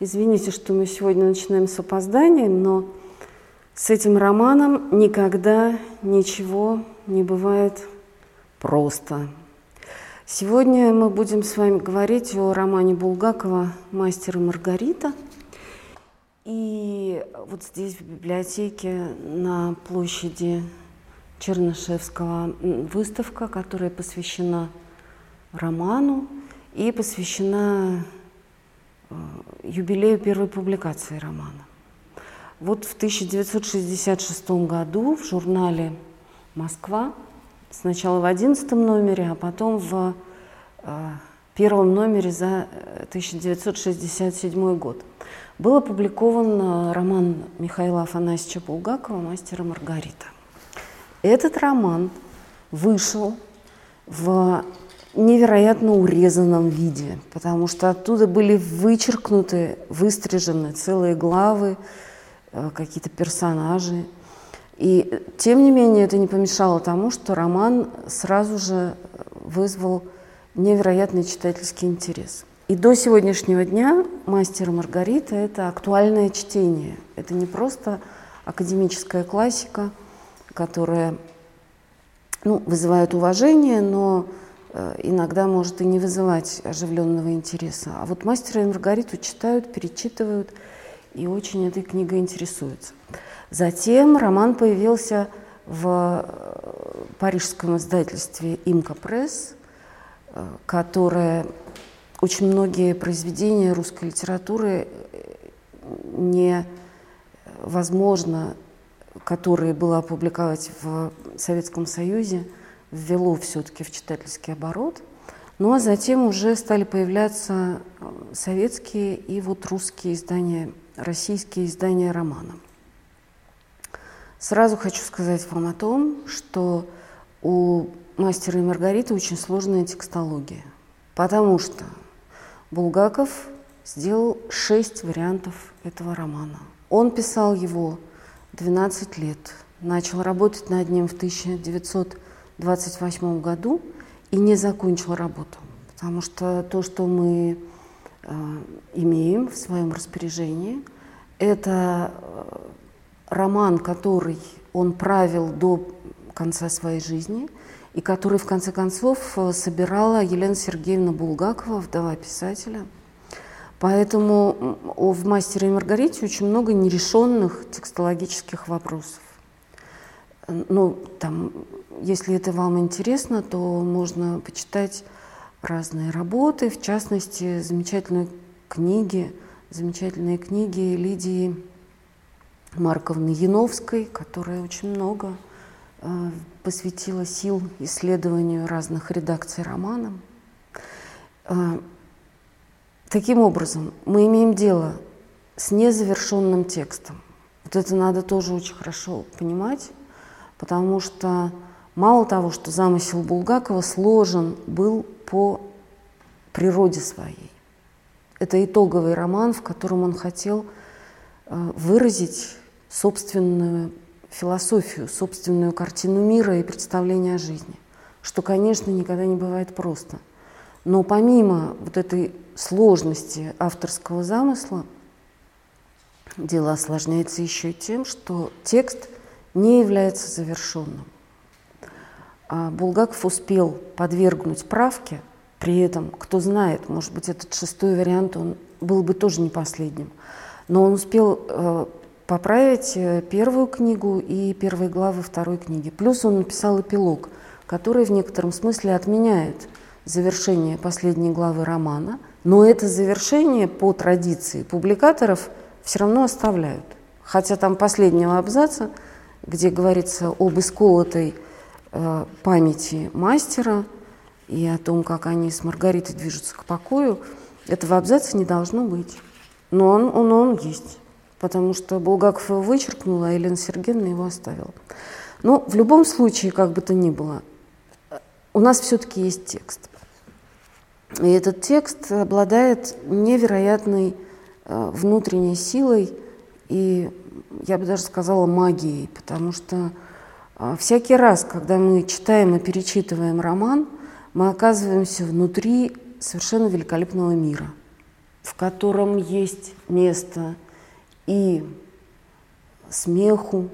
Извините, что мы сегодня начинаем с опозданием, но с этим романом никогда ничего не бывает просто. Сегодня мы будем с вами говорить о романе Булгакова «Мастер и Маргарита». И вот здесь, в библиотеке, на площади Чернышевского выставка, которая посвящена роману и посвящена юбилею первой публикации романа. Вот в 1966 году в журнале «Москва», сначала в 11 номере, а потом в э, первом номере за 1967 э, год, был опубликован роман Михаила Афанасьевича Булгакова «Мастер и Маргарита». Этот роман вышел в невероятно урезанном виде, потому что оттуда были вычеркнуты, выстрижены целые главы, э, какие-то персонажи. И тем не менее это не помешало тому, что роман сразу же вызвал невероятный читательский интерес. И до сегодняшнего дня «Мастер и Маргарита» — это актуальное чтение. Это не просто академическая классика, которая ну, вызывает уважение, но Э, иногда может и не вызывать оживленного интереса. А вот «Мастера и Маргариту» читают, перечитывают и очень этой книгой интересуются. Затем роман появился в э, парижском издательстве «Имка Пресс», э, которое очень многие произведения русской литературы невозможно, которые было опубликовать в Советском Союзе – ввело все-таки в читательский оборот. Ну а затем уже стали появляться э, советские и вот русские издания, российские издания романа. Сразу хочу сказать вам о том, что у «Мастера и Маргариты» очень сложная текстология, потому что Булгаков сделал шесть вариантов этого романа. Он писал его 12 лет, начал работать над ним в 1900 28 году и не закончил работу, потому что то, что мы э, имеем в своем распоряжении, это э, роман, который он правил до конца своей жизни и который в конце концов э, собирала Елена Сергеевна Булгакова, вдова писателя. Поэтому в «Мастере и Маргарите» очень много нерешенных текстологических вопросов. Ну, там если это вам интересно, то можно почитать разные работы, в частности, замечательные книги, замечательные книги Лидии Марковны Яновской, которая очень много э, посвятила сил исследованию разных редакций романа. Э, таким образом, мы имеем дело с незавершенным текстом. Вот это надо тоже очень хорошо понимать, потому что Мало того, что замысел Булгакова сложен был по природе своей. Это итоговый роман, в котором он хотел э, выразить собственную философию, собственную картину мира и представление о жизни, что, конечно, никогда не бывает просто. Но помимо вот этой сложности авторского замысла, дело осложняется еще и тем, что текст не является завершенным. А Булгаков успел подвергнуть правке, при этом, кто знает, может быть, этот шестой вариант, он был бы тоже не последним, но он успел э, поправить э, первую книгу и первые главы второй книги. Плюс он написал эпилог, который в некотором смысле отменяет завершение последней главы романа, но это завершение по традиции публикаторов все равно оставляют. Хотя там последнего абзаца, где говорится об исколотой памяти мастера и о том, как они с Маргаритой движутся к покою, этого абзаца не должно быть. Но он, он, он есть. потому что Булгаков его вычеркнул, а Елена Сергеевна его оставила. Но в любом случае, как бы то ни было, у нас все-таки есть текст. И этот текст обладает невероятной э, внутренней силой и, я бы даже сказала, магией, потому что э, всякий раз, когда мы читаем и перечитываем роман, мы оказываемся внутри совершенно великолепного мира, в котором есть место и смеху,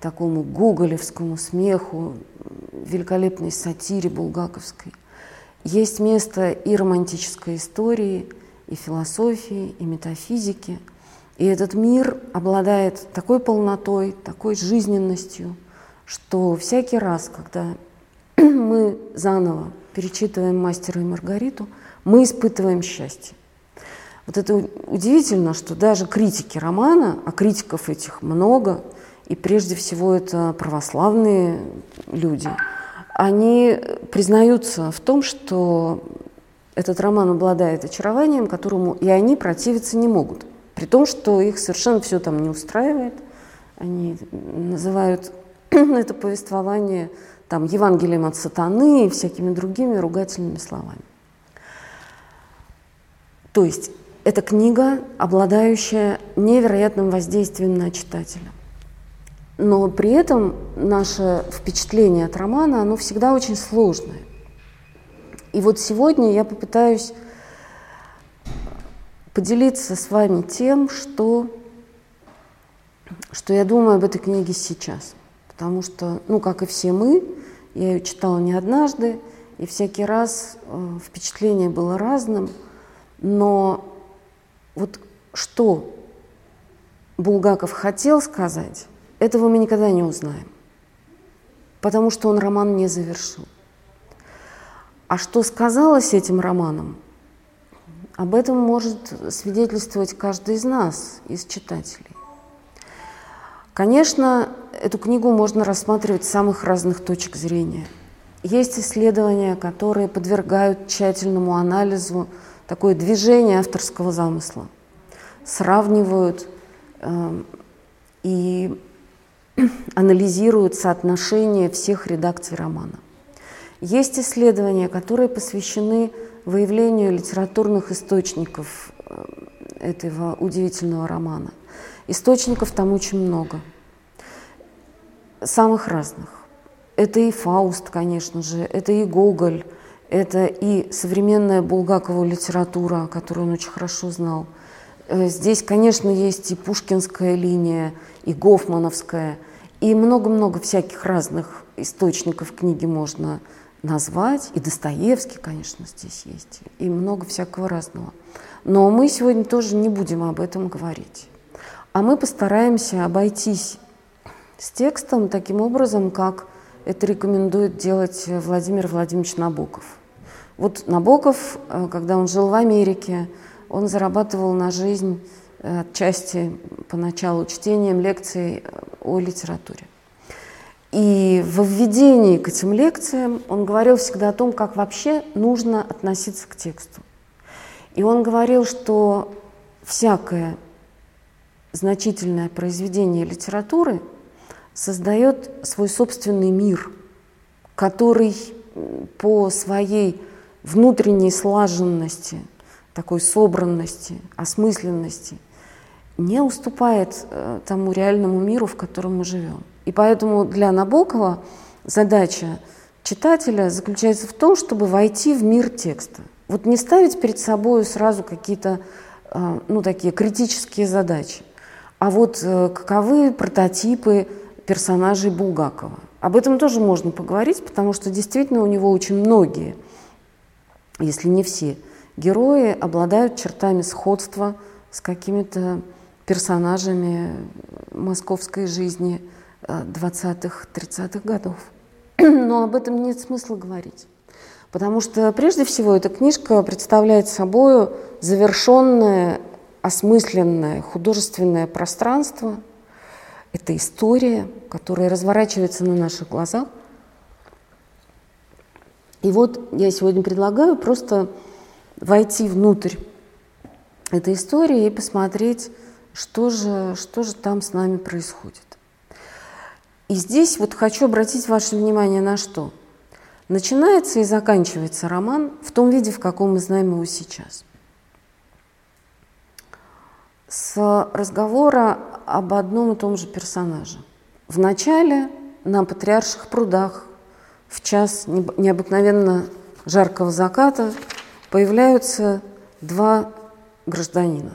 такому гоголевскому смеху, великолепной сатире булгаковской. Есть место и романтической истории, и философии, и метафизики. И этот мир обладает такой полнотой, такой жизненностью, что всякий раз, когда мы заново перечитываем «Мастера и Маргариту», мы испытываем счастье. Вот это удивительно, что даже критики романа, а критиков этих много, и прежде всего это православные люди, они признаются в том, что этот роман обладает очарованием, которому и они противиться не могут. При том, что их совершенно все там не устраивает. Они называют это повествование там, Евангелием от сатаны и всякими другими ругательными словами. То есть это книга, обладающая невероятным воздействием на читателя. Но при этом наше впечатление от романа, оно всегда очень сложное. И вот сегодня я попытаюсь поделиться с вами тем, что, что я думаю об этой книге сейчас. Потому что, ну, как и все мы, я ее читала не однажды, и всякий раз э, впечатление было разным. Но вот что Булгаков хотел сказать, этого мы никогда не узнаем, потому что он роман не завершил. А что сказалось этим романом, об этом может свидетельствовать каждый из нас, из читателей. Конечно, эту книгу можно рассматривать с самых разных точек зрения. Есть исследования, которые подвергают тщательному анализу такое движение авторского замысла, сравнивают э, и анализируют соотношение всех редакций романа. Есть исследования, которые посвящены выявлению литературных источников э, этого удивительного романа. Источников там очень много, самых разных. Это и Фауст, конечно же, это и Гоголь, это и современная Булгакова литература, которую он очень хорошо знал. Э, здесь, конечно, есть и пушкинская линия, и Гофмановская, и много-много всяких разных источников книги можно назвать. И Достоевский, конечно, здесь есть, и много всякого разного. Но мы сегодня тоже не будем об этом говорить. А мы постараемся обойтись с текстом таким образом, как это рекомендует делать Владимир Владимирович Набоков. Вот Набоков, э, когда он жил в Америке, он зарабатывал на жизнь э, отчасти поначалу чтением лекций э, о литературе. И в введении к этим лекциям он говорил всегда о том, как вообще нужно относиться к тексту. И он говорил, что всякое значительное произведение литературы создает свой собственный мир, который по своей внутренней слаженности, такой собранности, осмысленности не уступает э, тому реальному миру, в котором мы живем. И поэтому для Набокова задача читателя заключается в том, чтобы войти в мир текста. Вот не ставить перед собой сразу какие-то э, ну, такие критические задачи, а вот э, каковы прототипы персонажей Булгакова. Об этом тоже можно поговорить, потому что действительно у него очень многие, если не все, герои обладают чертами сходства с какими-то персонажами московской жизни 20-30-х э, годов. Но об этом нет смысла говорить. Потому что прежде всего эта книжка представляет собой завершенное, осмысленное художественное пространство – это история, которая разворачивается на наших глазах. И вот я сегодня предлагаю просто войти внутрь этой истории и посмотреть что же, что же там с нами происходит. И здесь вот хочу обратить ваше внимание на что. Начинается и заканчивается роман в том виде, в каком мы знаем его сейчас. С разговора об одном и том же персонаже. В начале на Патриарших прудах в час необыкновенно жаркого заката появляются два гражданина.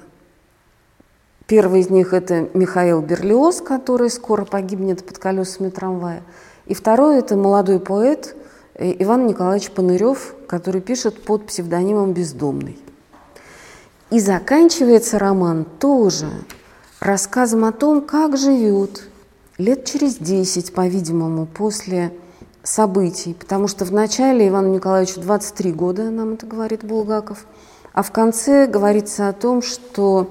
Первый из них – это Михаил Берлиоз, который скоро погибнет под колесами трамвая. И второй – это молодой поэт э, Иван Николаевич Панырев, который пишет под псевдонимом «Бездомный». И заканчивается роман тоже рассказом о том, как живет лет через десять, по-видимому, после событий, потому что в начале Ивану Николаевичу 23 года, нам это говорит Булгаков, а в конце говорится о том, что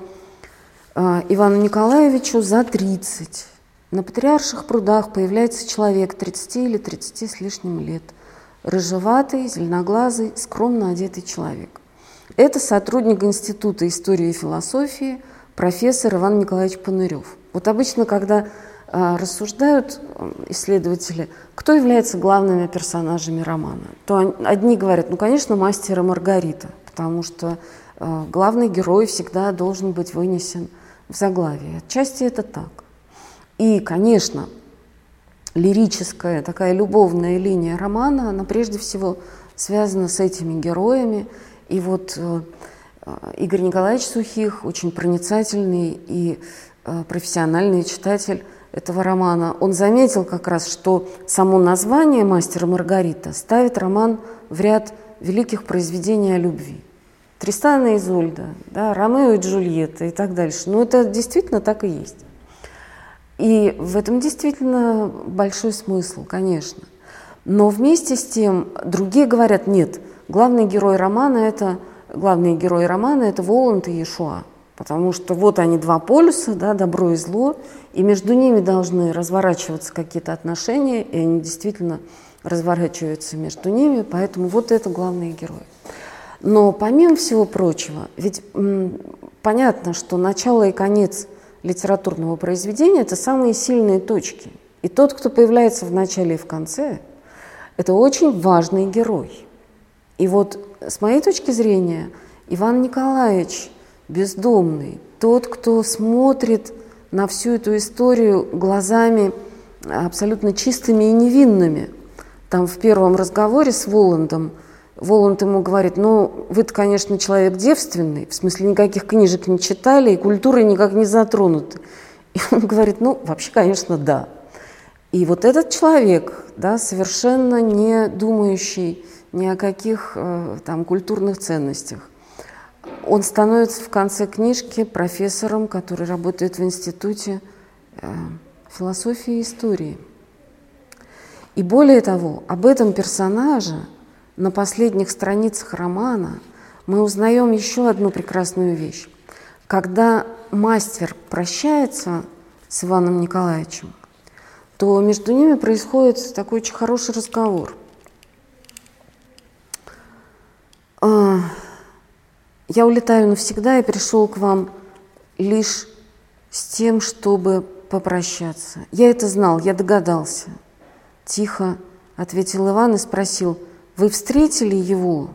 э, Ивану Николаевичу за 30. На Патриарших прудах появляется человек 30 или 30 с лишним лет, рыжеватый, зеленоглазый, скромно одетый человек. Это сотрудник Института истории и философии, профессор Иван Николаевич Панырев. Вот обычно, когда э, рассуждают исследователи, кто является главными персонажами романа, то одни говорят, ну, конечно, мастер и Маргарита, потому что э, главный герой всегда должен быть вынесен в заглавие. Отчасти это так. И, конечно, лирическая, такая любовная линия романа, она прежде всего связана с этими героями. И вот э, Игорь Николаевич Сухих, очень проницательный и э, профессиональный читатель этого романа, он заметил как раз, что само название «Мастер и Маргарита» ставит роман в ряд великих произведений о любви. Тристана и Изольда, да, Ромео и Джульетта и так дальше. Но это действительно так и есть. И в этом действительно большой смысл, конечно. Но вместе с тем другие говорят, нет, главный герой романа это главные герои романа это Воланд и Иешуа. Потому что вот они два полюса, да, добро и зло, и между ними должны разворачиваться какие-то отношения, и они действительно разворачиваются между ними, поэтому вот это главные герои. Но помимо всего прочего, ведь м, понятно, что начало и конец литературного произведения – это самые сильные точки. И тот, кто появляется в начале и в конце, это очень важный герой. И вот с моей точки зрения, Иван Николаевич бездомный, тот, кто смотрит на всю эту историю глазами абсолютно чистыми и невинными. Там в первом разговоре с Воландом – Воланд ему говорит, ну, вы-то, конечно, человек девственный, в смысле никаких книжек не читали и культурой никак не затронуты. И он говорит, ну, вообще, конечно, да. И вот этот человек, да, совершенно не думающий ни о каких э, там культурных ценностях, он становится в конце книжки профессором, который работает в институте э, философии и истории. И более того, об этом персонаже – на последних страницах романа мы узнаем еще одну прекрасную вещь. Когда мастер прощается с Иваном Николаевичем, то между ними происходит такой очень хороший разговор. А, я улетаю навсегда и пришел к вам лишь с тем, чтобы попрощаться. Я это знал, я догадался. Тихо ответил Иван и спросил, вы встретили его?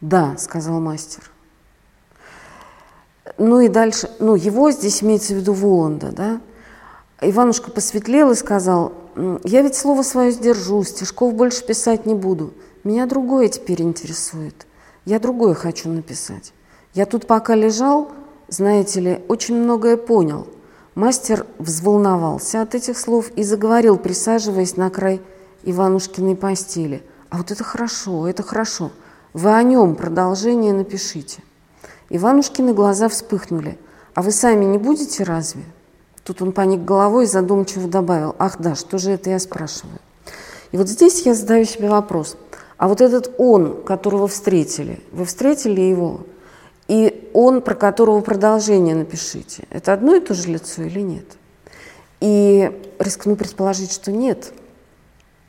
Да, сказал мастер. Ну и дальше, ну его здесь имеется в виду Воланда, да? Иванушка посветлел и сказал, я ведь слово свое сдержу, стишков больше писать не буду. Меня другое теперь интересует. Я другое хочу написать. Я тут пока лежал, знаете ли, очень многое понял. Мастер взволновался от этих слов и заговорил, присаживаясь на край Иванушкиной постели. А вот это хорошо, это хорошо. Вы о нем продолжение напишите. Иванушкины глаза вспыхнули. А вы сами не будете разве? Тут он поник головой и задумчиво добавил. Ах да, что же это я спрашиваю? И вот здесь я задаю себе вопрос. А вот этот он, которого встретили, вы встретили его? И он, про которого продолжение напишите, это одно и то же лицо или нет? И рискну предположить, что нет –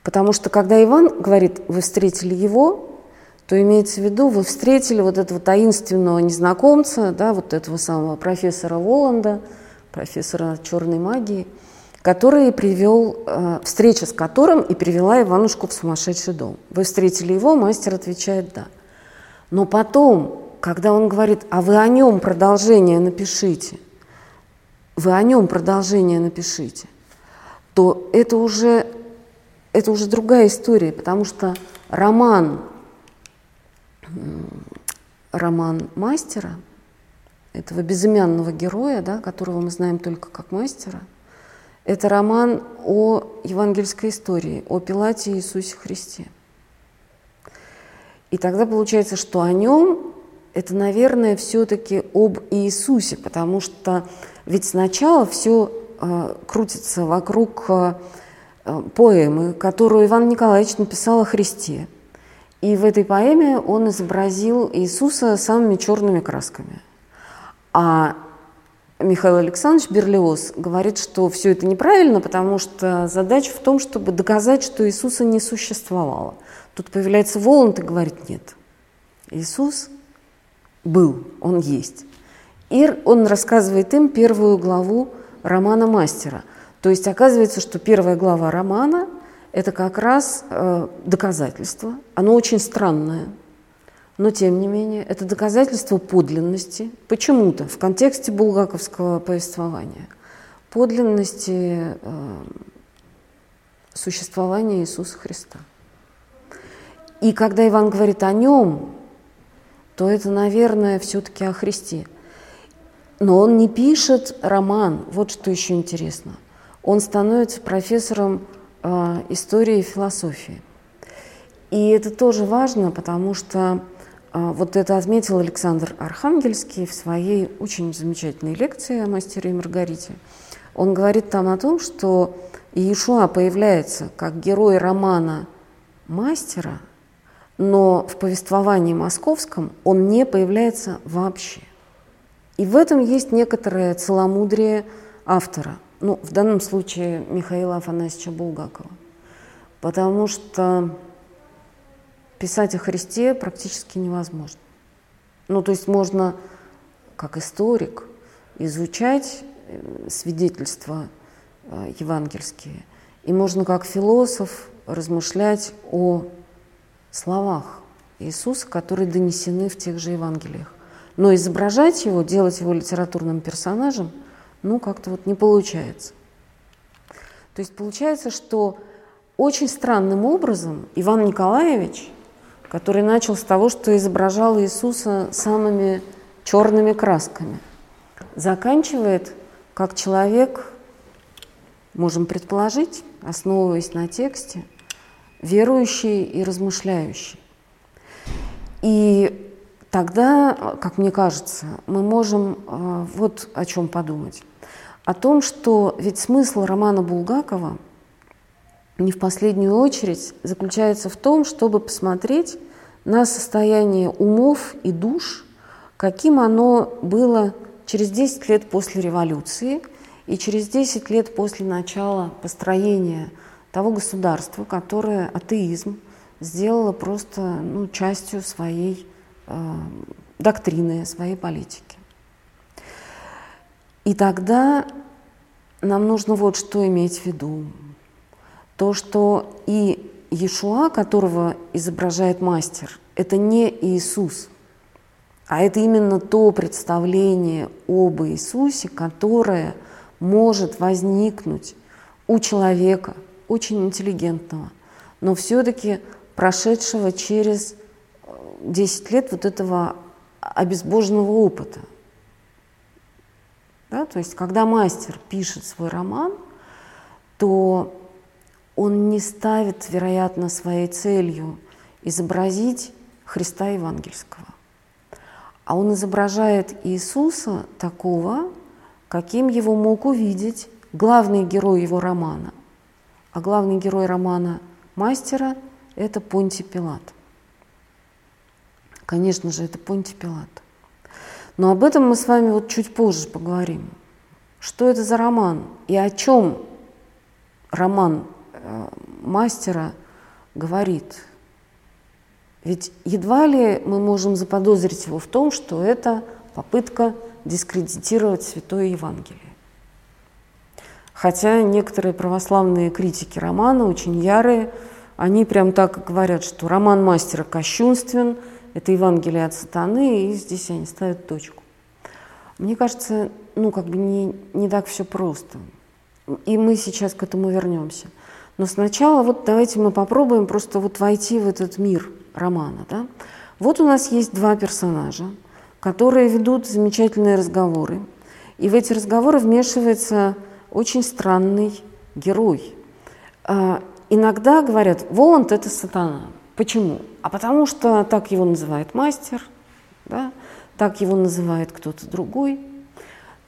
Потому что когда Иван говорит, вы встретили его, то имеется в виду, вы встретили вот этого таинственного незнакомца, да, вот этого самого профессора Воланда, профессора черной магии, который привел, э, встреча с которым и привела Иванушку в сумасшедший дом. Вы встретили его, мастер отвечает «да». Но потом, когда он говорит, а вы о нем продолжение напишите, вы о нем продолжение напишите, то это уже, это уже другая история, потому что роман, роман мастера, этого безымянного героя, да, которого мы знаем только как мастера, это роман о евангельской истории, о Пилате Иисусе Христе. И тогда получается, что о нем это, наверное, все-таки об Иисусе, потому что ведь сначала все э, крутится вокруг э, поэмы, которую Иван Николаевич написал о Христе. И в этой поэме он изобразил Иисуса самыми черными красками. А Михаил Александрович Берлиоз говорит, что все это неправильно, потому что задача в том, чтобы доказать, что Иисуса не существовало. Тут появляется Воланд и говорит, нет, Иисус был, он есть. И он рассказывает им первую главу романа «Мастера». То есть оказывается, что первая глава романа – это как раз э, доказательство. Оно очень странное, но тем не менее это доказательство подлинности, почему-то в контексте булгаковского повествования, подлинности э, существования Иисуса Христа. И когда Иван говорит о нем, то это, наверное, все-таки о Христе. Но он не пишет роман, вот что еще интересно. Он становится профессором э, истории и философии. И это тоже важно, потому что вот это отметил Александр Архангельский в своей очень замечательной лекции о мастере и Маргарите. Он говорит там о том, что Иешуа появляется как герой романа мастера – но в повествовании московском он не появляется вообще. И в этом есть некоторое целомудрие автора, ну, в данном случае Михаила Афанасьевича Булгакова, потому что писать о Христе практически невозможно. Ну, то есть можно, как историк, изучать э, свидетельства э, евангельские, и можно как философ размышлять о словах Иисуса, которые донесены в тех же Евангелиях. Но изображать его, делать его литературным персонажем, ну, как-то вот не получается. То есть получается, что очень странным образом Иван Николаевич, который начал с того, что изображал Иисуса самыми черными красками, заканчивает как человек, можем предположить, основываясь на тексте, верующий и размышляющий. И тогда, как мне кажется, мы можем э, вот о чем подумать. О том, что ведь смысл романа Булгакова не в последнюю очередь заключается в том, чтобы посмотреть на состояние умов и душ, каким оно было через 10 лет после революции и через 10 лет после начала построения того государства, которое атеизм сделало просто ну, частью своей э, доктрины, своей политики. И тогда нам нужно вот что иметь в виду. То, что и Иешуа, которого изображает мастер, это не Иисус, а это именно то представление об Иисусе, которое может возникнуть у человека – очень интеллигентного, но все-таки прошедшего через 10 лет вот этого обезбоженного опыта. Да? То есть, когда мастер пишет свой роман, то он не ставит, вероятно, своей целью изобразить Христа Евангельского, а он изображает Иисуса такого, каким его мог увидеть главный герой его романа, а главный герой романа «Мастера» – это Понти Пилат. Конечно же, это Понти Пилат. Но об этом мы с вами вот чуть позже поговорим. Что это за роман и о чем роман мастера говорит. Ведь едва ли мы можем заподозрить его в том, что это попытка дискредитировать Святое Евангелие. Хотя некоторые православные критики романа, очень ярые, они прям так говорят, что роман мастера кощунствен, это Евангелие от сатаны, и здесь они ставят точку. Мне кажется, ну, как бы не, не так все просто. И мы сейчас к этому вернемся. Но сначала вот давайте мы попробуем просто вот войти в этот мир романа. Да? Вот у нас есть два персонажа, которые ведут замечательные разговоры. И в эти разговоры вмешивается очень странный герой. А, иногда говорят, Воланд – это сатана. Почему? А потому что так его называет мастер, да? так его называет кто-то другой.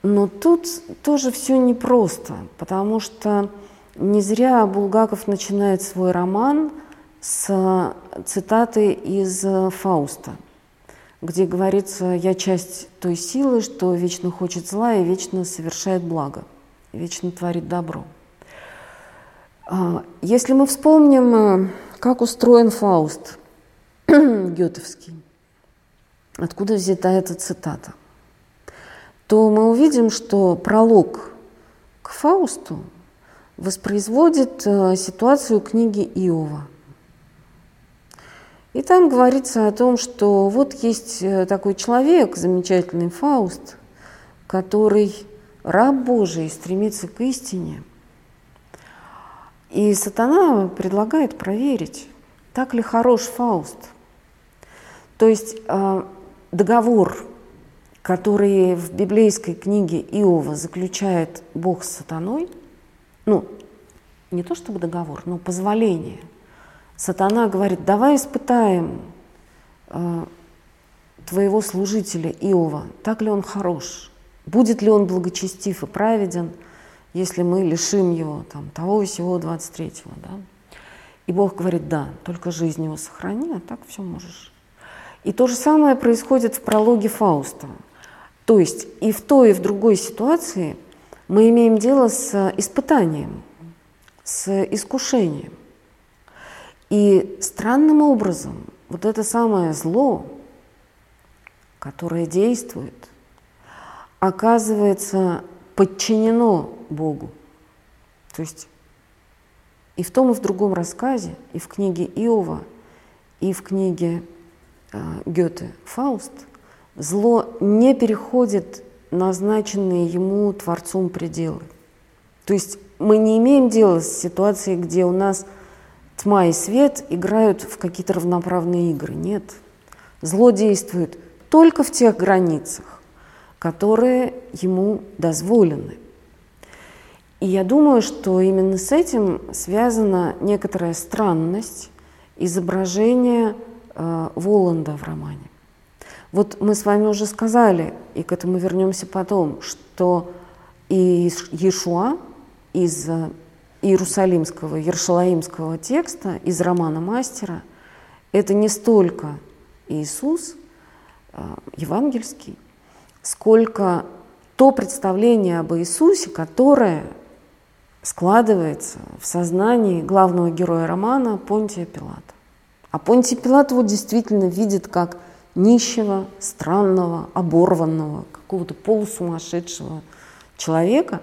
Но тут тоже все непросто, потому что не зря Булгаков начинает свой роман с цитаты из Фауста, где говорится «Я часть той силы, что вечно хочет зла и вечно совершает благо, вечно творит добро». А, если мы вспомним, как устроен Фауст Гетовский, откуда взята эта цитата, то мы увидим, что пролог к Фаусту воспроизводит э, ситуацию книги Иова. И там говорится о том, что вот есть э, такой человек, замечательный Фауст, который раб Божий, стремится к истине. И сатана предлагает проверить, так ли хорош Фауст. То есть э, договор, который в библейской книге Иова заключает Бог с сатаной, ну, не то чтобы договор, но позволение. Сатана говорит, давай испытаем э, твоего служителя Иова, так ли он хорош, будет ли он благочестив и праведен, если мы лишим его там, того и сего 23-го. Да? И Бог говорит, да, только жизнь его сохрани, а так все можешь. И то же самое происходит в прологе Фауста. То есть и в той, и в другой ситуации мы имеем дело с испытанием, с искушением. И странным образом вот это самое зло, которое действует, оказывается подчинено Богу. То есть и в том, и в другом рассказе, и в книге Иова, и в книге э, Гёте «Фауст» зло не переходит назначенные ему Творцом пределы. То есть мы не имеем дела с ситуацией, где у нас тьма и свет играют в какие-то равноправные игры. Нет. Зло действует только в тех границах, которые ему дозволены. И я думаю, что именно с этим связана некоторая странность изображения э, Воланда в романе. Вот мы с вами уже сказали, и к этому вернемся потом, что и Иешуа из э, иерусалимского, ершалаимского текста, из романа «Мастера», это не столько Иисус э, евангельский, сколько то представление об Иисусе, которое складывается в сознании главного героя романа Понтия Пилата. А Понтий Пилат его действительно видит как нищего, странного, оборванного, какого-то полусумасшедшего человека,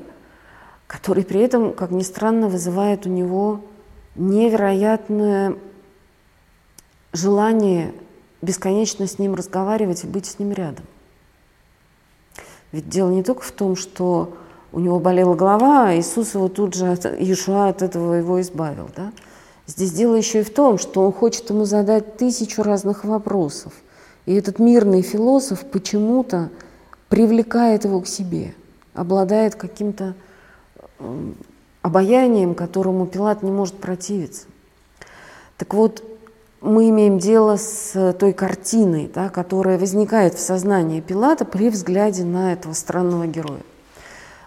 который при этом, как ни странно, вызывает у него невероятное желание бесконечно с ним разговаривать и быть с ним рядом. Ведь дело не только в том, что у него болела голова, а Иисус его тут же, от, Иешуа от этого его избавил. Да? Здесь дело еще и в том, что он хочет ему задать тысячу разных вопросов. И этот мирный философ почему-то привлекает его к себе, обладает каким-то обаянием, которому Пилат не может противиться. Так вот, мы имеем дело с той картиной, да, которая возникает в сознании Пилата при взгляде на этого странного героя.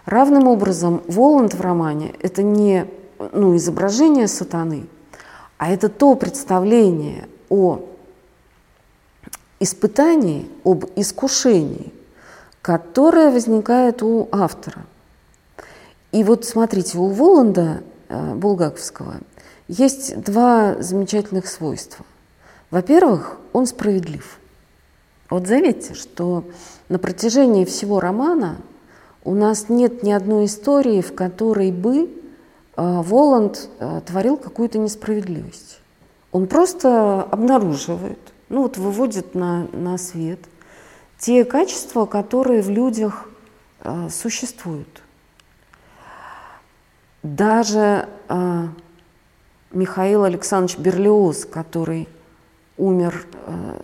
Равным образом Воланд в романе – это не ну, изображение сатаны, а это то представление о испытании, об искушении, которое возникает у автора. И вот смотрите, у Воланда э, Булгаковского есть два замечательных свойства. Во-первых, он справедлив. Вот заметьте, что на протяжении всего романа у нас нет ни одной истории, в которой бы э, Воланд э, творил какую-то несправедливость. Он просто обнаруживает, ну вот выводит на, на свет те качества, которые в людях э, существуют. Даже э, Михаил Александрович Берлиоз, который умер э,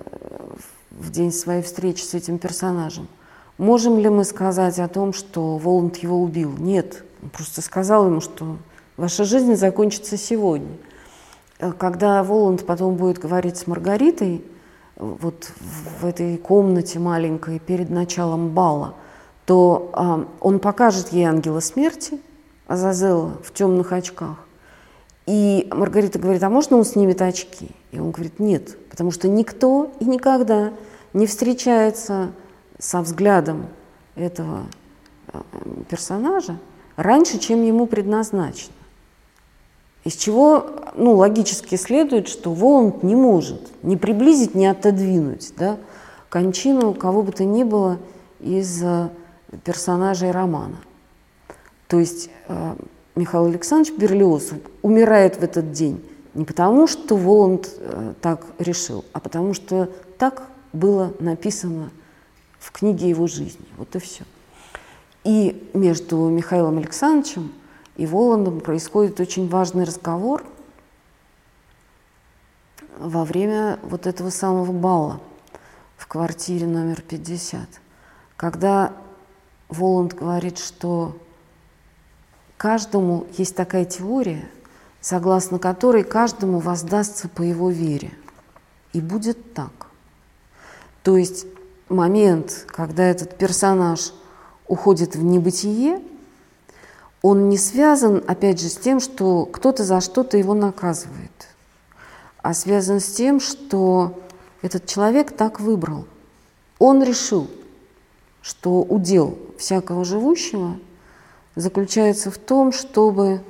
в день своей встречи с этим персонажем, можем ли мы сказать о том, что Воланд его убил? Нет, он просто сказал ему, что ваша жизнь закончится сегодня. Э, когда Воланд потом будет говорить с Маргаритой, вот в этой комнате маленькой перед началом бала, то э, он покажет ей ангела смерти, Азазела в темных очках. И Маргарита говорит, а можно он снимет очки? И он говорит, нет, потому что никто и никогда не встречается со взглядом этого э, персонажа раньше, чем ему предназначено. Из чего ну, логически следует, что Воланд не может ни приблизить, ни отодвинуть да, кончину кого бы то ни было из э, персонажей романа. То есть э, Михаил Александрович Берлиоз умирает в этот день не потому, что Воланд э, так решил, а потому что так было написано в книге его жизни. Вот и все. И между Михаилом Александровичем и Воландом происходит очень важный разговор во время вот этого самого бала в квартире номер 50, когда Воланд говорит, что Каждому есть такая теория, согласно которой каждому воздастся по его вере. И будет так. То есть момент, когда этот персонаж уходит в небытие, он не связан, опять же, с тем, что кто-то за что-то его наказывает, а связан с тем, что этот человек так выбрал. Он решил, что удел всякого живущего – заключается в том, чтобы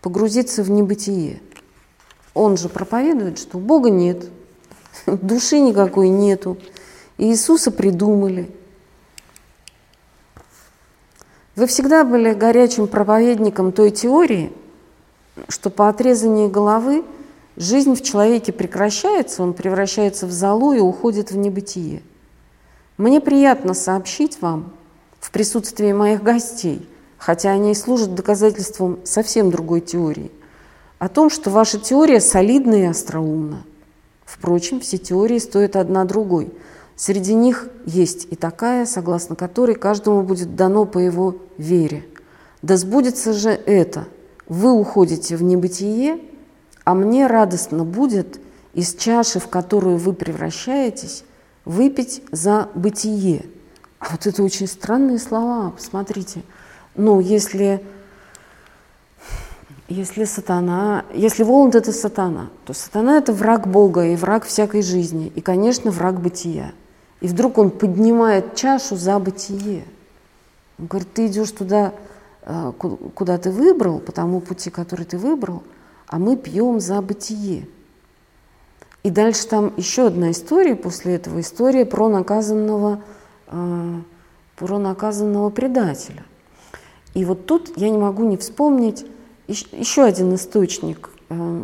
погрузиться в небытие. Он же проповедует, что Бога нет, души никакой нету, Иисуса придумали. Вы всегда были горячим проповедником той теории, что по отрезании головы жизнь в человеке прекращается, он превращается в залу и уходит в небытие. Мне приятно сообщить вам в присутствии моих гостей – хотя они и служат доказательством совсем другой теории, о том, что ваша теория солидна и остроумна. Впрочем, все теории стоят одна другой. Среди них есть и такая, согласно которой каждому будет дано по его вере. Да сбудется же это. Вы уходите в небытие, а мне радостно будет из чаши, в которую вы превращаетесь, выпить за бытие. А вот это очень странные слова, посмотрите – ну, если, если сатана, если Воланд – это сатана, то сатана – это враг Бога и враг всякой жизни, и, конечно, враг бытия. И вдруг он поднимает чашу за бытие. Он говорит, ты идешь туда, э, куда ты выбрал, по тому пути, который ты выбрал, а мы пьем за бытие. И дальше там еще одна история после этого, история про наказанного, э, про наказанного предателя. И вот тут я не могу не вспомнить еще один источник э,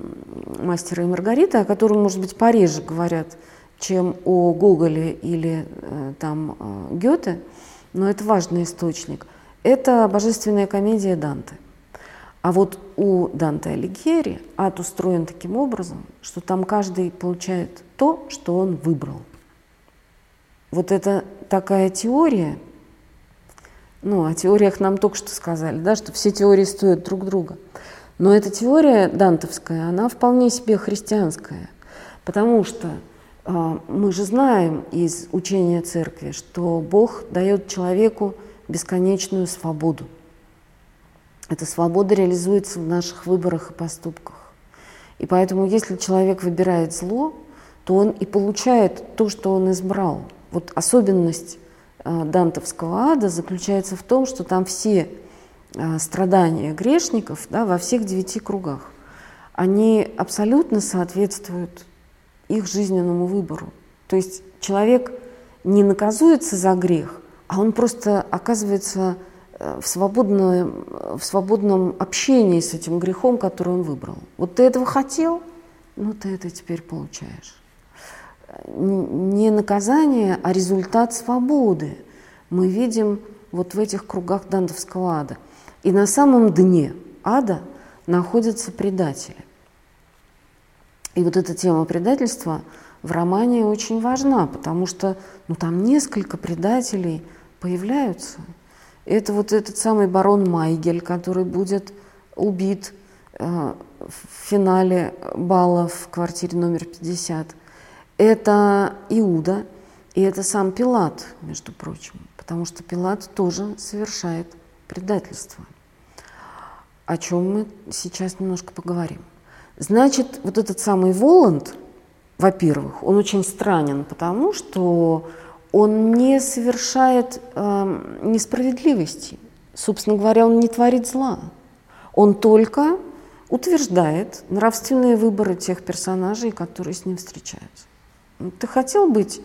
мастера и Маргариты, о котором, может быть, пореже говорят, чем о Гоголе или э, там э, Гёте, но это важный источник. Это божественная комедия Данте. А вот у Данте Алигьери ад устроен таким образом, что там каждый получает то, что он выбрал. Вот это такая теория – ну, о теориях нам только что сказали, да, что все теории стоят друг друга. Но эта теория дантовская, она вполне себе христианская, потому что мы же знаем из учения церкви, что Бог дает человеку бесконечную свободу. Эта свобода реализуется в наших выборах и поступках. И поэтому, если человек выбирает зло, то он и получает то, что он избрал. Вот особенность Э, дантовского ада заключается в том, что там все э, страдания грешников да, во всех девяти кругах, они абсолютно соответствуют их жизненному выбору. То есть человек не наказуется за грех, а он просто оказывается э, в свободном, в свободном общении с этим грехом, который он выбрал. Вот ты этого хотел, ну ты это теперь получаешь. Не наказание, а результат свободы мы видим вот в этих кругах Дантовского ада. И на самом дне ада находятся предатели. И вот эта тема предательства в романе очень важна, потому что ну, там несколько предателей появляются. Это вот этот самый барон Майгель, который будет убит э, в финале бала в квартире номер 50. Это Иуда, и это сам Пилат, между прочим, потому что Пилат тоже совершает предательство, о чем мы сейчас немножко поговорим. Значит, вот этот самый Воланд, во-первых, он очень странен, потому что он не совершает э, несправедливости. Собственно говоря, он не творит зла. Он только утверждает нравственные выборы тех персонажей, которые с ним встречаются. Ну, ты хотел быть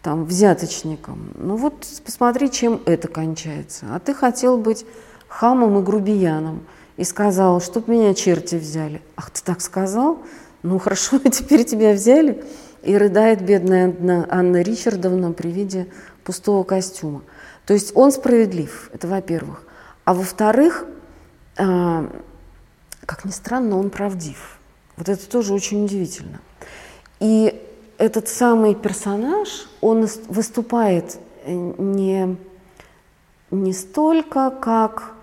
там взяточником, ну вот посмотри, чем это кончается. А ты хотел быть хамом и грубияном и сказал, чтоб меня черти взяли. Ах, ты так сказал? Ну хорошо, теперь тебя взяли. И рыдает бедная Анна, Анна Ричардовна при виде пустого костюма. То есть он справедлив, это во-первых. А во-вторых, э, как ни странно, он правдив. Вот это тоже очень удивительно. И этот самый персонаж, он выступает не, не столько как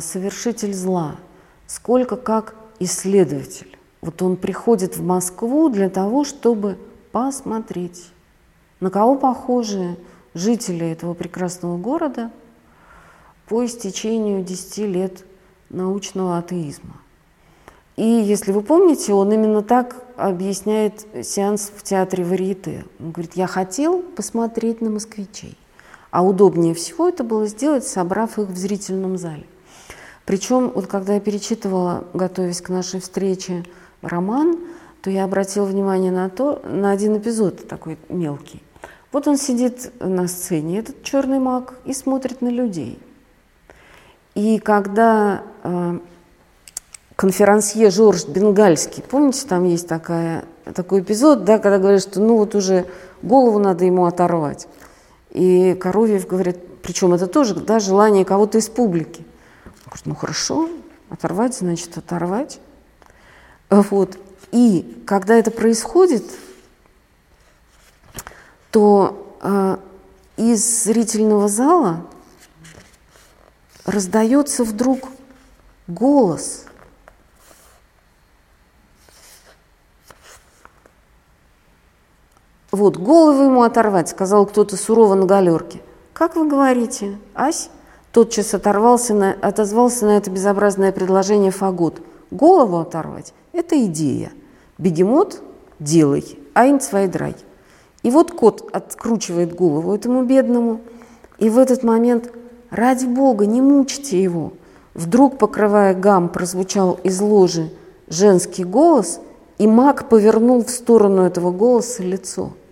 совершитель зла, сколько как исследователь. Вот он приходит в Москву для того, чтобы посмотреть, на кого похожи жители этого прекрасного города по истечению 10 лет научного атеизма. И если вы помните, он именно так объясняет сеанс в театре Варьете. Он говорит, я хотел посмотреть на москвичей, а удобнее всего это было сделать, собрав их в зрительном зале. Причем, вот когда я перечитывала, готовясь к нашей встрече, роман, то я обратила внимание на то, на один эпизод такой мелкий. Вот он сидит на сцене, этот черный маг, и смотрит на людей. И когда э, конферансье Жорж Бенгальский, помните, там есть такая, такой эпизод, да, когда говорят, что ну вот уже голову надо ему оторвать. И Коровьев говорит, причем это тоже да, желание кого-то из публики. Говорит, ну хорошо, оторвать, значит оторвать. Вот. И когда это происходит, то э, из зрительного зала раздается вдруг голос – Вот, голову ему оторвать, сказал кто-то сурово на галерке. Как вы говорите, Ась? Тотчас оторвался на, отозвался на это безобразное предложение Фагот. Голову оторвать – это идея. Бегемот – делай, айн свайдрай. И вот кот откручивает голову этому бедному, и в этот момент, ради бога, не мучьте его. Вдруг, покрывая гам, прозвучал из ложи женский голос, и маг повернул в сторону этого голоса лицо –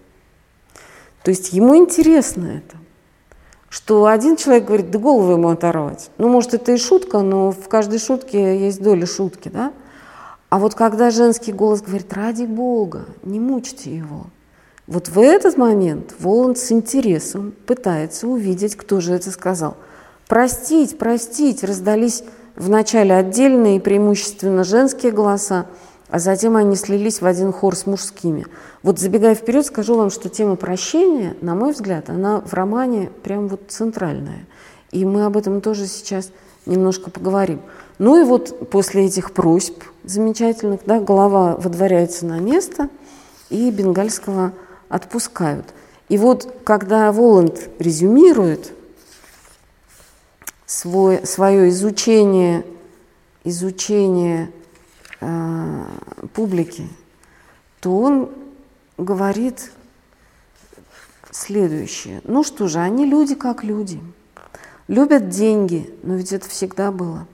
то есть ему интересно это. Что один человек говорит, да голову ему оторвать. Ну, может, это и шутка, но в каждой шутке есть доля шутки, да? А вот когда женский голос говорит, ради Бога, не мучьте его. Вот в этот момент Воланд с интересом пытается увидеть, кто же это сказал. Простить, простить, раздались вначале отдельные, преимущественно женские голоса, а затем они слились в один хор с мужскими. Вот забегая вперед, скажу вам, что тема прощения, на мой взгляд, она в романе прям вот центральная. И мы об этом тоже сейчас немножко поговорим. Ну и вот после этих просьб замечательных, да, голова водворяется на место, и бенгальского отпускают. И вот когда Воланд резюмирует свой, свое изучение, изучение э, публики, то он говорит следующее. Ну что же, они люди как люди. Любят деньги, но ведь это всегда было.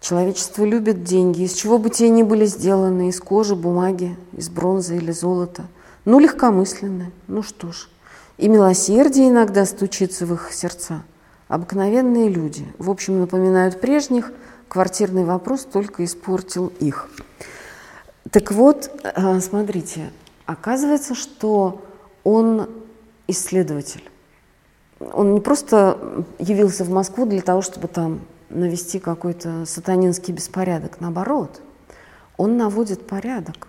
Человечество любит деньги, из чего бы те ни были сделаны, из кожи, бумаги, из бронзы или золота. Ну, легкомысленны, ну что ж. И милосердие иногда стучится в их сердца. Обыкновенные люди, в общем, напоминают прежних, квартирный вопрос только испортил их. Так вот, а, смотрите, оказывается, что он исследователь. Он не просто явился в Москву для того, чтобы там навести какой-то сатанинский беспорядок. Наоборот, он наводит порядок.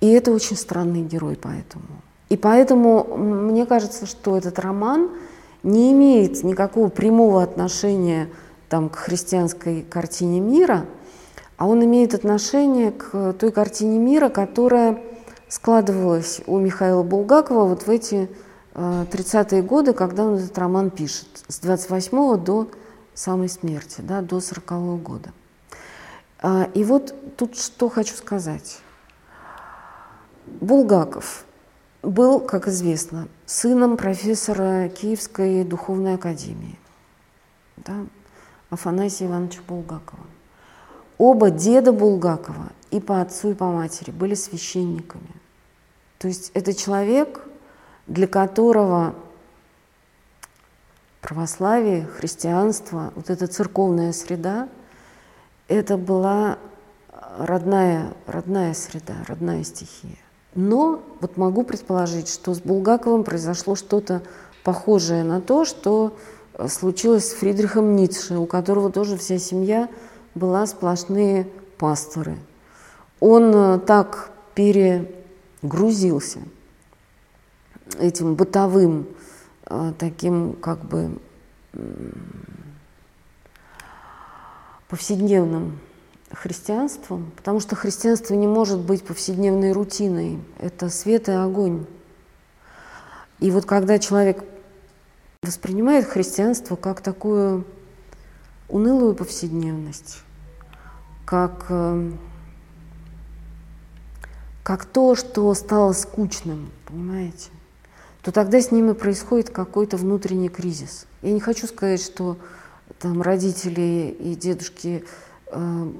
И это очень странный герой поэтому. И поэтому мне кажется, что этот роман не имеет никакого прямого отношения там, к христианской картине мира, а он имеет отношение к той картине мира, которая складывалась у Михаила Булгакова вот в эти 30-е годы, когда он этот роман пишет, с 28 до самой смерти, да, до 40 -го года. А, и вот тут что хочу сказать. Булгаков был, как известно, сыном профессора Киевской духовной академии, да, Афанасия Ивановича Булгакова. Оба деда Булгакова и по отцу, и по матери были священниками. То есть это человек, для которого православие, христианство, вот эта церковная среда, это была родная, родная среда, родная стихия. Но вот могу предположить, что с Булгаковым произошло что-то похожее на то, что случилось с Фридрихом Ницше, у которого тоже вся семья была сплошные пасторы. Он э, так перегрузился этим бытовым э, таким как бы повседневным христианством, потому что христианство не может быть повседневной рутиной. Это свет и огонь. И вот когда человек воспринимает христианство как такую унылую повседневность, как, э, как то, что стало скучным, понимаете, то тогда с ними происходит какой-то внутренний кризис. Я не хочу сказать, что там родители и дедушки э,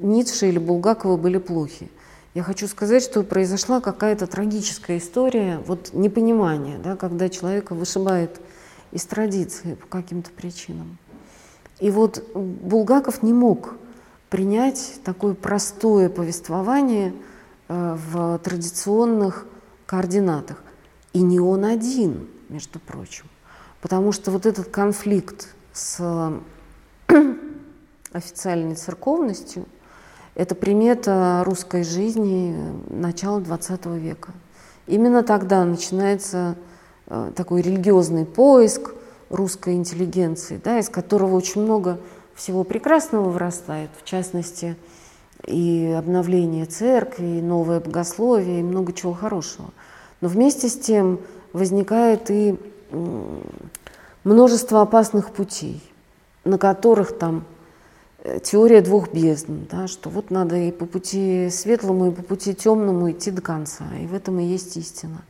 Ницше или Булгакова были плохи. Я хочу сказать, что произошла какая-то трагическая история, вот непонимание, да, когда человека вышибает из традиции по каким-то причинам. И вот Булгаков не мог принять такое простое повествование э, в традиционных координатах. И не он один, между прочим. Потому что вот этот конфликт с официальной церковностью – это примета русской жизни начала XX века. Именно тогда начинается такой религиозный поиск русской интеллигенции, да, из которого очень много всего прекрасного вырастает, в частности, и обновление церкви, и новое богословие, и много чего хорошего. Но вместе с тем возникает и множество опасных путей, на которых там э, теория двух бездн, да, что вот надо и по пути светлому, и по пути темному идти до конца, и в этом и есть истина.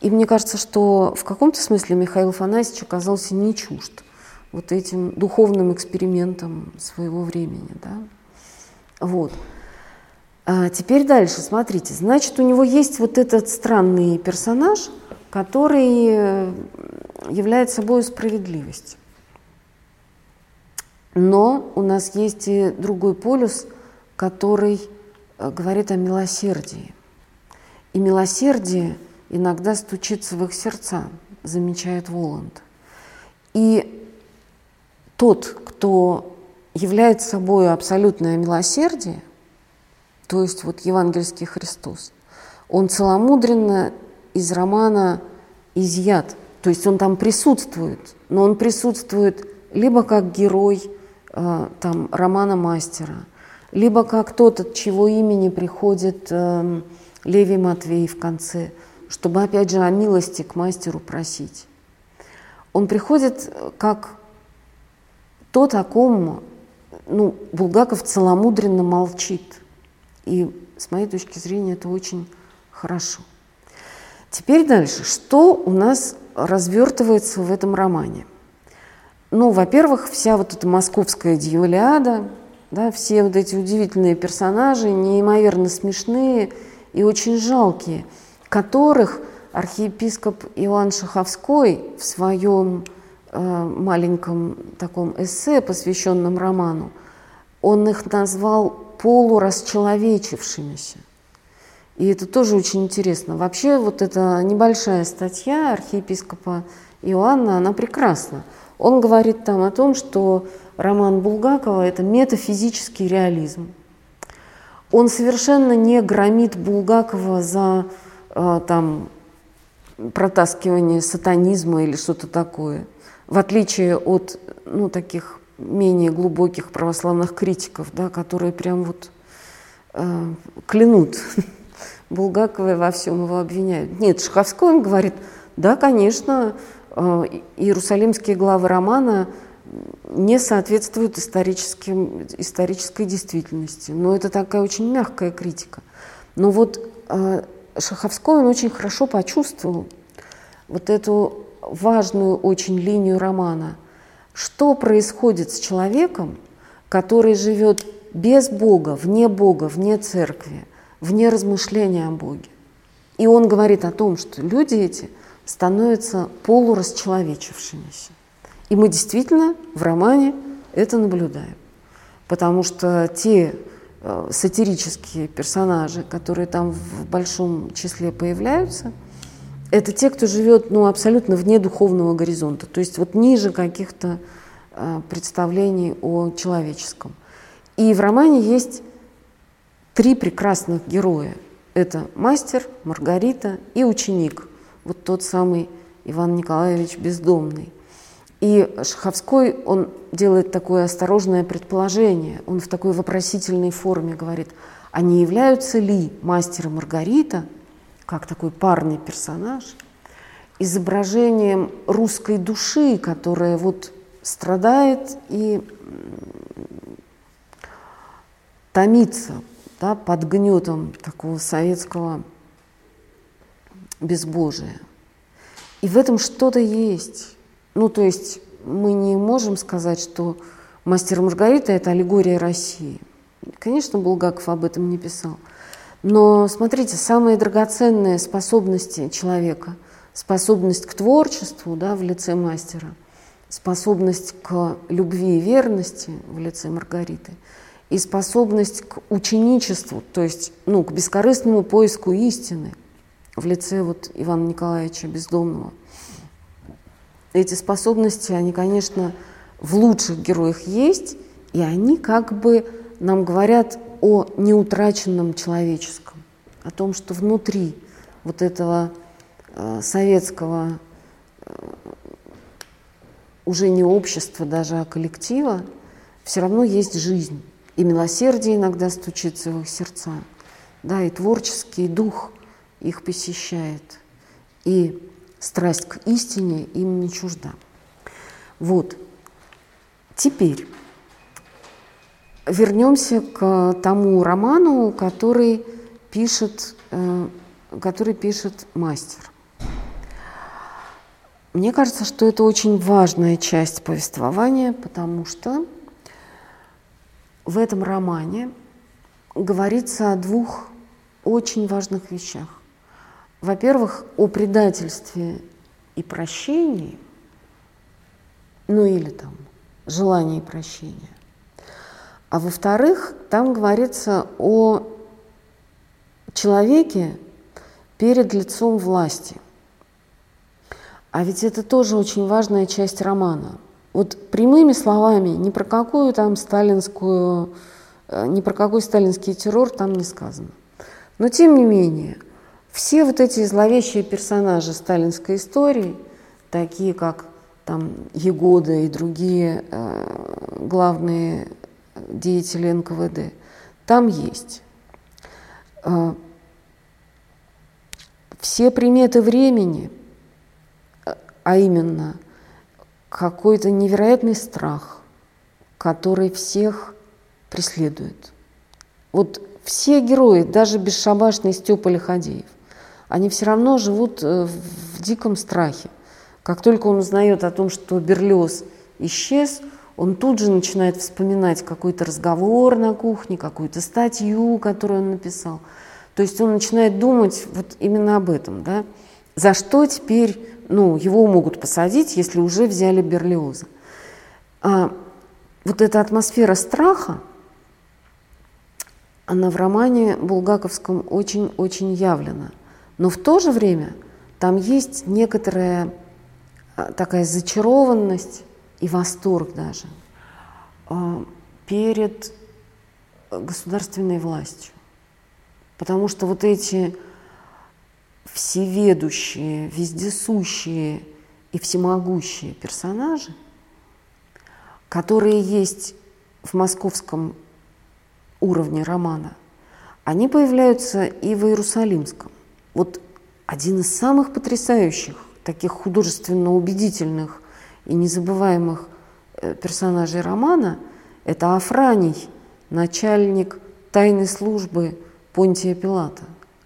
И мне кажется, что в каком-то смысле Михаил Афанасьевич оказался не чужд вот этим духовным экспериментом своего времени. Да? Вот. А теперь дальше, смотрите. Значит, у него есть вот этот странный персонаж, который э, является собой справедливость. Но у нас есть и другой полюс, который э, говорит о милосердии. И милосердие иногда стучится в их сердца, замечает Воланд. И тот, кто является собой абсолютное милосердие, то есть вот евангельский Христос. Он целомудренно из романа изъят, то есть он там присутствует, но он присутствует либо как герой э, там, романа мастера, либо как тот, от чего имени приходит э, Левий Матвей в конце, чтобы опять же о милости к мастеру просить. Он приходит как тот, о ком ну, Булгаков целомудренно молчит – и с моей точки зрения это очень хорошо. Теперь дальше. Что у нас развертывается в этом романе? Ну, во-первых, вся вот эта московская дьяволиада, Да, все вот эти удивительные персонажи, неимоверно смешные и очень жалкие, которых архиепископ Иоанн Шаховской в своем э, маленьком таком эссе, посвященном роману, он их назвал полурасчеловечившимися. И это тоже очень интересно. Вообще вот эта небольшая статья архиепископа Иоанна, она прекрасна. Он говорит там о том, что роман Булгакова – это метафизический реализм. Он совершенно не громит Булгакова за там, протаскивание сатанизма или что-то такое, в отличие от ну, таких менее глубоких православных критиков, да, которые прям вот э, клянут Булгакова во всем его обвиняют. Нет, Шаховской он говорит, да, конечно, э, иерусалимские главы романа не соответствуют историческим, исторической действительности. Но это такая очень мягкая критика. Но вот э, Шаховской он очень хорошо почувствовал вот эту важную очень линию романа. Что происходит с человеком, который живет без Бога, вне Бога, вне церкви, вне размышления о Боге. И он говорит о том, что люди эти становятся полурасчеловечившимися. И мы действительно в романе это наблюдаем. Потому что те сатирические персонажи, которые там в большом числе появляются, это те, кто живет ну, абсолютно вне духовного горизонта, то есть вот ниже каких-то э, представлений о человеческом. И в романе есть три прекрасных героя. Это мастер, Маргарита и ученик, вот тот самый Иван Николаевич Бездомный. И Шаховской, он делает такое осторожное предположение, он в такой вопросительной форме говорит, а не являются ли мастер и Маргарита, как такой парный персонаж, изображением русской души, которая вот страдает и томится да, под гнетом такого советского безбожия. И в этом что-то есть. Ну, то есть мы не можем сказать, что «Мастер Маргарита» — это аллегория России. Конечно, Булгаков об этом не писал. Но смотрите, самые драгоценные способности человека, способность к творчеству да, в лице мастера, способность к любви и верности в лице Маргариты – и способность к ученичеству, то есть ну, к бескорыстному поиску истины в лице вот Ивана Николаевича Бездомного. Эти способности, они, конечно, в лучших героях есть, и они как бы нам говорят о неутраченном человеческом, о том, что внутри вот этого э, советского э, уже не общества даже, а коллектива, все равно есть жизнь. И милосердие иногда стучится в их сердца, да, и творческий дух их посещает, и страсть к истине им не чужда. Вот. Теперь вернемся к тому роману, который пишет, э, который пишет мастер. Мне кажется, что это очень важная часть повествования, потому что в этом романе говорится о двух очень важных вещах. Во-первых, о предательстве и прощении, ну или там желании прощения. А во-вторых, там говорится о человеке перед лицом власти. А ведь это тоже очень важная часть романа – вот прямыми словами, ни про какую там сталинскую, э, ни про какой сталинский террор там не сказано. Но тем не менее, все вот эти зловещие персонажи сталинской истории, такие как там Егода и другие э, главные деятели НКВД, там есть. Э, все приметы времени, э, а именно – какой-то невероятный страх, который всех преследует. Вот все герои, даже бесшабашный Степа Лиходеев, они все равно живут э, в диком страхе. Как только он узнает о том, что Берлиоз исчез, он тут же начинает вспоминать какой-то разговор на кухне, какую-то статью, которую он написал. То есть он начинает думать вот именно об этом, да, за что теперь ну, его могут посадить, если уже взяли Берлиоза. А вот эта атмосфера страха, она в романе Булгаковском очень-очень явлена. Но в то же время там есть некоторая а, такая зачарованность и восторг даже а, перед государственной властью. Потому что вот эти всеведущие, вездесущие и всемогущие персонажи, которые есть в московском уровне романа, они появляются и в Иерусалимском. Вот один из самых потрясающих, таких художественно убедительных и незабываемых э, персонажей романа – это Афраний, начальник тайной службы Понтия Пилата,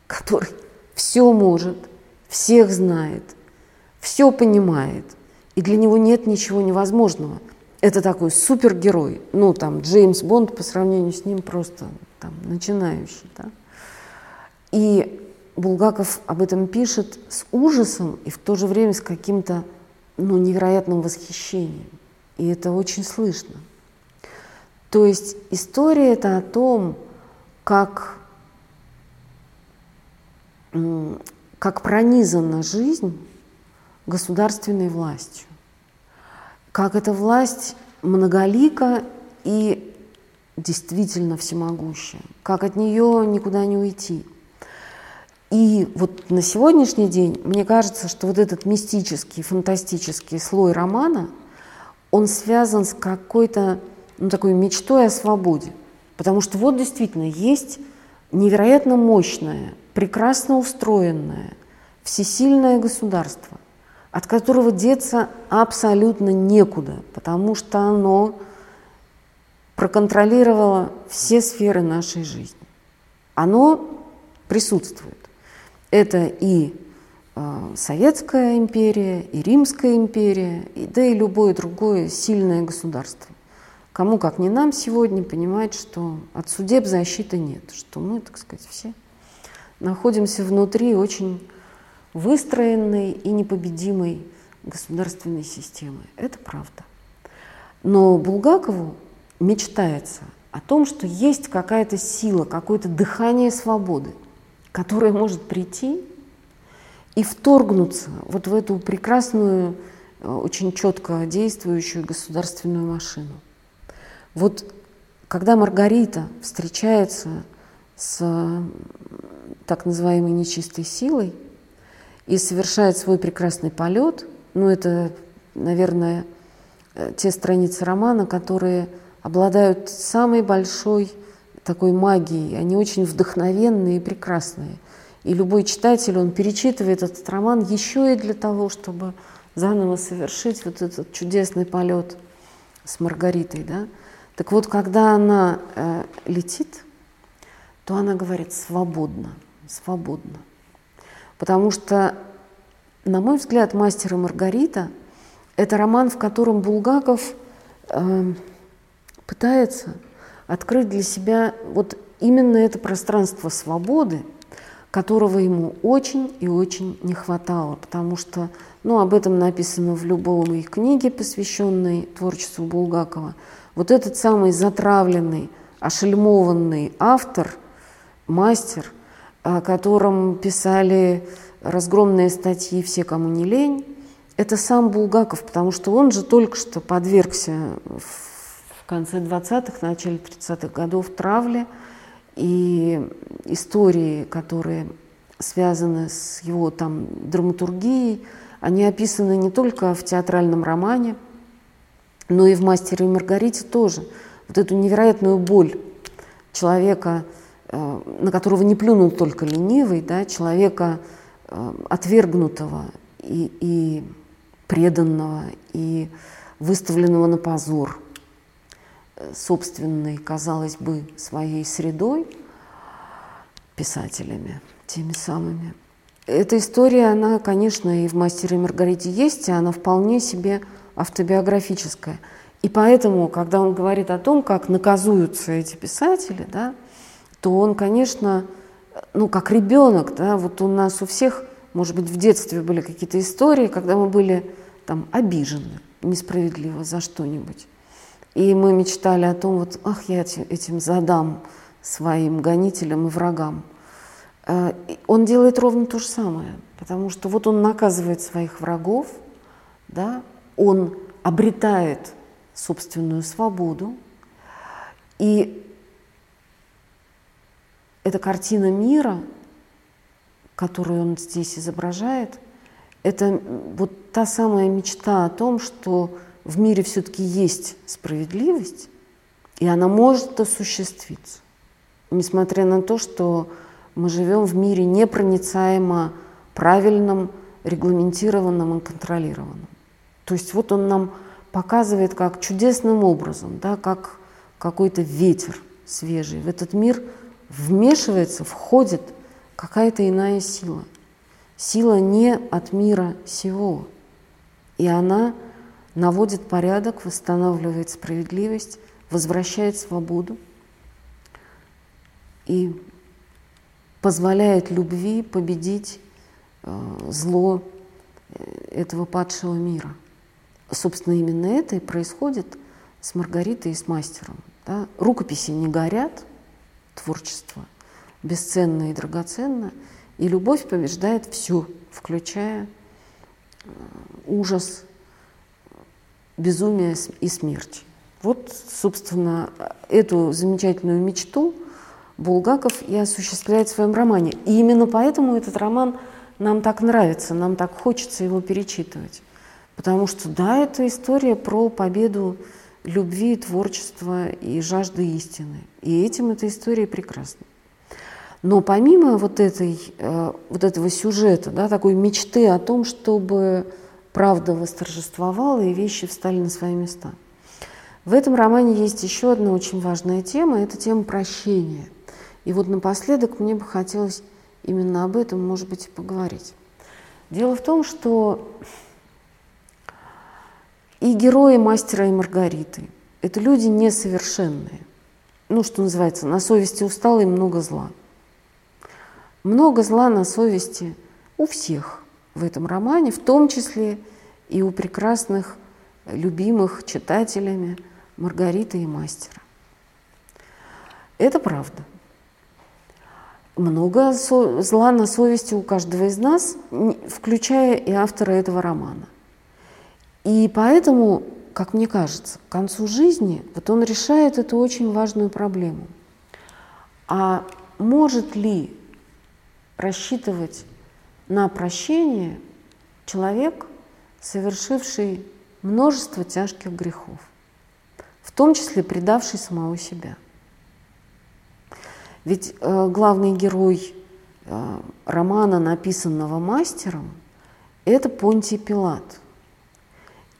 который все может, всех знает, все понимает, и для него нет ничего невозможного. Это такой супергерой. Ну, там, Джеймс Бонд по сравнению с ним просто там, начинающий. Да? И Булгаков об этом пишет с ужасом и в то же время с каким-то ну, невероятным восхищением. И это очень слышно. То есть история это о том, как как пронизана жизнь государственной властью, как эта власть многолика и действительно всемогущая, как от нее никуда не уйти. И вот на сегодняшний день мне кажется, что вот этот мистический, фантастический слой романа, он связан с какой-то ну, такой мечтой о свободе. Потому что вот действительно есть невероятно мощная прекрасно устроенное, всесильное государство, от которого деться абсолютно некуда, потому что оно проконтролировало все сферы нашей жизни. Оно присутствует. Это и э, Советская империя, и Римская империя, и, да и любое другое сильное государство. Кому как не нам сегодня понимать, что от судеб защиты нет, что мы, так сказать, все находимся внутри очень выстроенной и непобедимой государственной системы. Это правда. Но Булгакову мечтается о том, что есть какая-то сила, какое-то дыхание свободы, которое может прийти и вторгнуться вот в эту прекрасную, э, очень четко действующую государственную машину. Вот когда Маргарита встречается с так называемой нечистой силой и совершает свой прекрасный полет. Ну, это, наверное, э, те страницы романа, которые обладают самой большой такой магией. Они очень вдохновенные и прекрасные. И любой читатель, он перечитывает этот роман еще и для того, чтобы заново совершить вот этот чудесный полет с Маргаритой. Да? Так вот, когда она э, летит, то она говорит свободно свободно. Потому что, на мой взгляд, «Мастер и Маргарита» – это роман, в котором Булгаков э, пытается открыть для себя вот именно это пространство свободы, которого ему очень и очень не хватало, потому что, ну, об этом написано в любой книге, посвященной творчеству Булгакова. Вот этот самый затравленный, ошельмованный автор, мастер – о котором писали разгромные статьи «Все, кому не лень», это сам Булгаков, потому что он же только что подвергся в конце 20-х, начале 30-х годов травле, и истории, которые связаны с его там драматургией, они описаны не только в театральном романе, но и в «Мастере и Маргарите» тоже. Вот эту невероятную боль человека – Э, на которого не плюнул только ленивый, да, человека э, отвергнутого и, и преданного, и выставленного на позор собственной, казалось бы, своей средой, писателями, теми самыми. Эта история, она, конечно, и в «Мастере и Маргарите» есть, и она вполне себе автобиографическая. И поэтому, когда он говорит о том, как наказуются эти писатели, да, то он, конечно, ну, как ребенок, да, вот у нас у всех, может быть, в детстве были какие-то истории, когда мы были там обижены несправедливо за что-нибудь. И мы мечтали о том, вот, ах, я этим задам своим гонителям и врагам. Э, он делает ровно то же самое, потому что вот он наказывает своих врагов, да, он обретает собственную свободу, и эта картина мира, которую он здесь изображает, это вот та самая мечта о том, что в мире все-таки есть справедливость, и она может осуществиться, несмотря на то, что мы живем в мире непроницаемо правильном, регламентированном и контролированном. То есть вот он нам показывает, как чудесным образом, да, как какой-то ветер свежий в этот мир вмешивается, входит какая-то иная сила. Сила не от мира сего. И она наводит порядок, восстанавливает справедливость, возвращает свободу и позволяет любви победить э, зло э, этого падшего мира. Собственно, именно это и происходит с Маргаритой и с мастером. Да? Рукописи не горят, творчество бесценно и драгоценно, и любовь побеждает все, включая э, ужас, безумие и смерть. Вот, собственно, эту замечательную мечту Булгаков и осуществляет в своем романе. И именно поэтому этот роман нам так нравится, нам так хочется его перечитывать. Потому что, да, это история про победу любви, творчества и жажды истины. И этим эта история прекрасна. Но помимо вот, этой, э, вот этого сюжета, да, такой мечты о том, чтобы правда восторжествовала и вещи встали на свои места, в этом романе есть еще одна очень важная тема, это тема прощения. И вот напоследок мне бы хотелось именно об этом, может быть, и поговорить. Дело в том, что и герои мастера и Маргариты – это люди несовершенные. Ну, что называется, на совести устало и много зла. Много зла на совести у всех в этом романе, в том числе и у прекрасных, любимых читателями Маргариты и мастера. Это правда. Много зла на совести у каждого из нас, включая и автора этого романа. И поэтому, как мне кажется, к концу жизни вот он решает эту очень важную проблему. А может ли рассчитывать на прощение человек, совершивший множество тяжких грехов, в том числе предавший самого себя? Ведь э, главный герой э, романа, написанного мастером, это Понтий Пилат –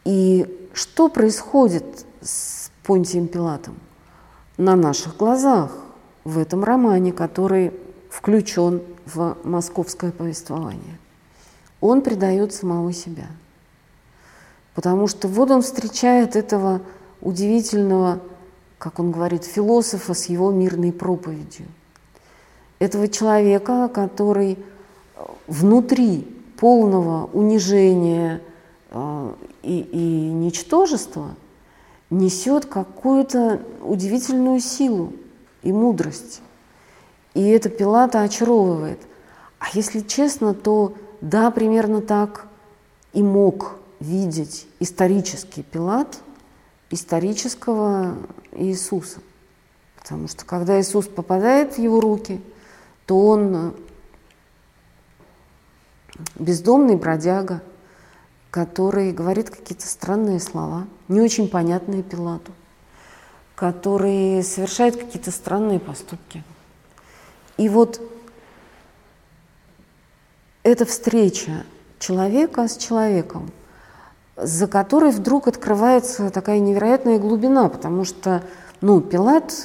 и что происходит с Понтием Пилатом? На наших глазах в этом романе, который включен в московское повествование. Он предает самого себя. Потому что вот он встречает этого удивительного, как он говорит, философа с его мирной проповедью. Этого человека, который внутри полного унижения, а, и, и ничтожество несет какую-то удивительную силу и мудрость. И это Пилата очаровывает. А если честно, то да, примерно так и мог видеть исторический Пилат исторического Иисуса. Потому что когда Иисус попадает в его руки, то он бездомный бродяга – который говорит какие-то странные слова, не очень понятные Пилату, который совершает какие-то странные поступки. И вот эта встреча человека с человеком, за которой вдруг открывается такая невероятная глубина, потому что ну, Пилат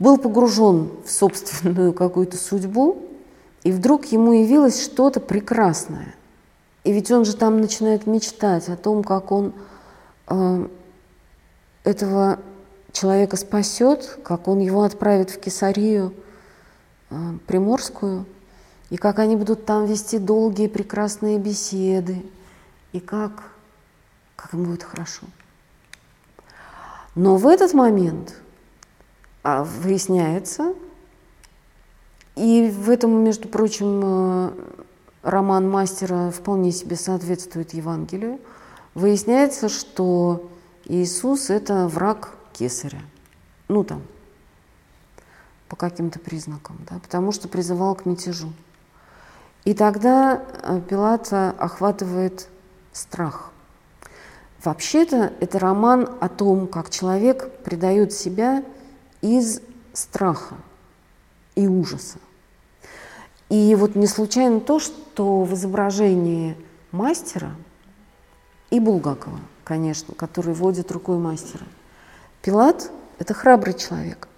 был погружен в собственную какую-то судьбу, и вдруг ему явилось что-то прекрасное. И ведь он же там начинает мечтать о том, как он э, этого человека спасет, как он его отправит в Кесарию э, Приморскую, и как они будут там вести долгие прекрасные беседы, и как, как им будет хорошо. Но в этот момент а, выясняется, и в этом, между прочим, э, роман мастера вполне себе соответствует Евангелию, выясняется, что Иисус – это враг кесаря. Ну, там, по каким-то признакам, да, потому что призывал к мятежу. И тогда э, Пилата охватывает страх. Вообще-то это роман о том, как человек предает себя из страха и ужаса. И вот не случайно то, что в изображении мастера и Булгакова, конечно, который водит рукой мастера, Пилат – это храбрый человек.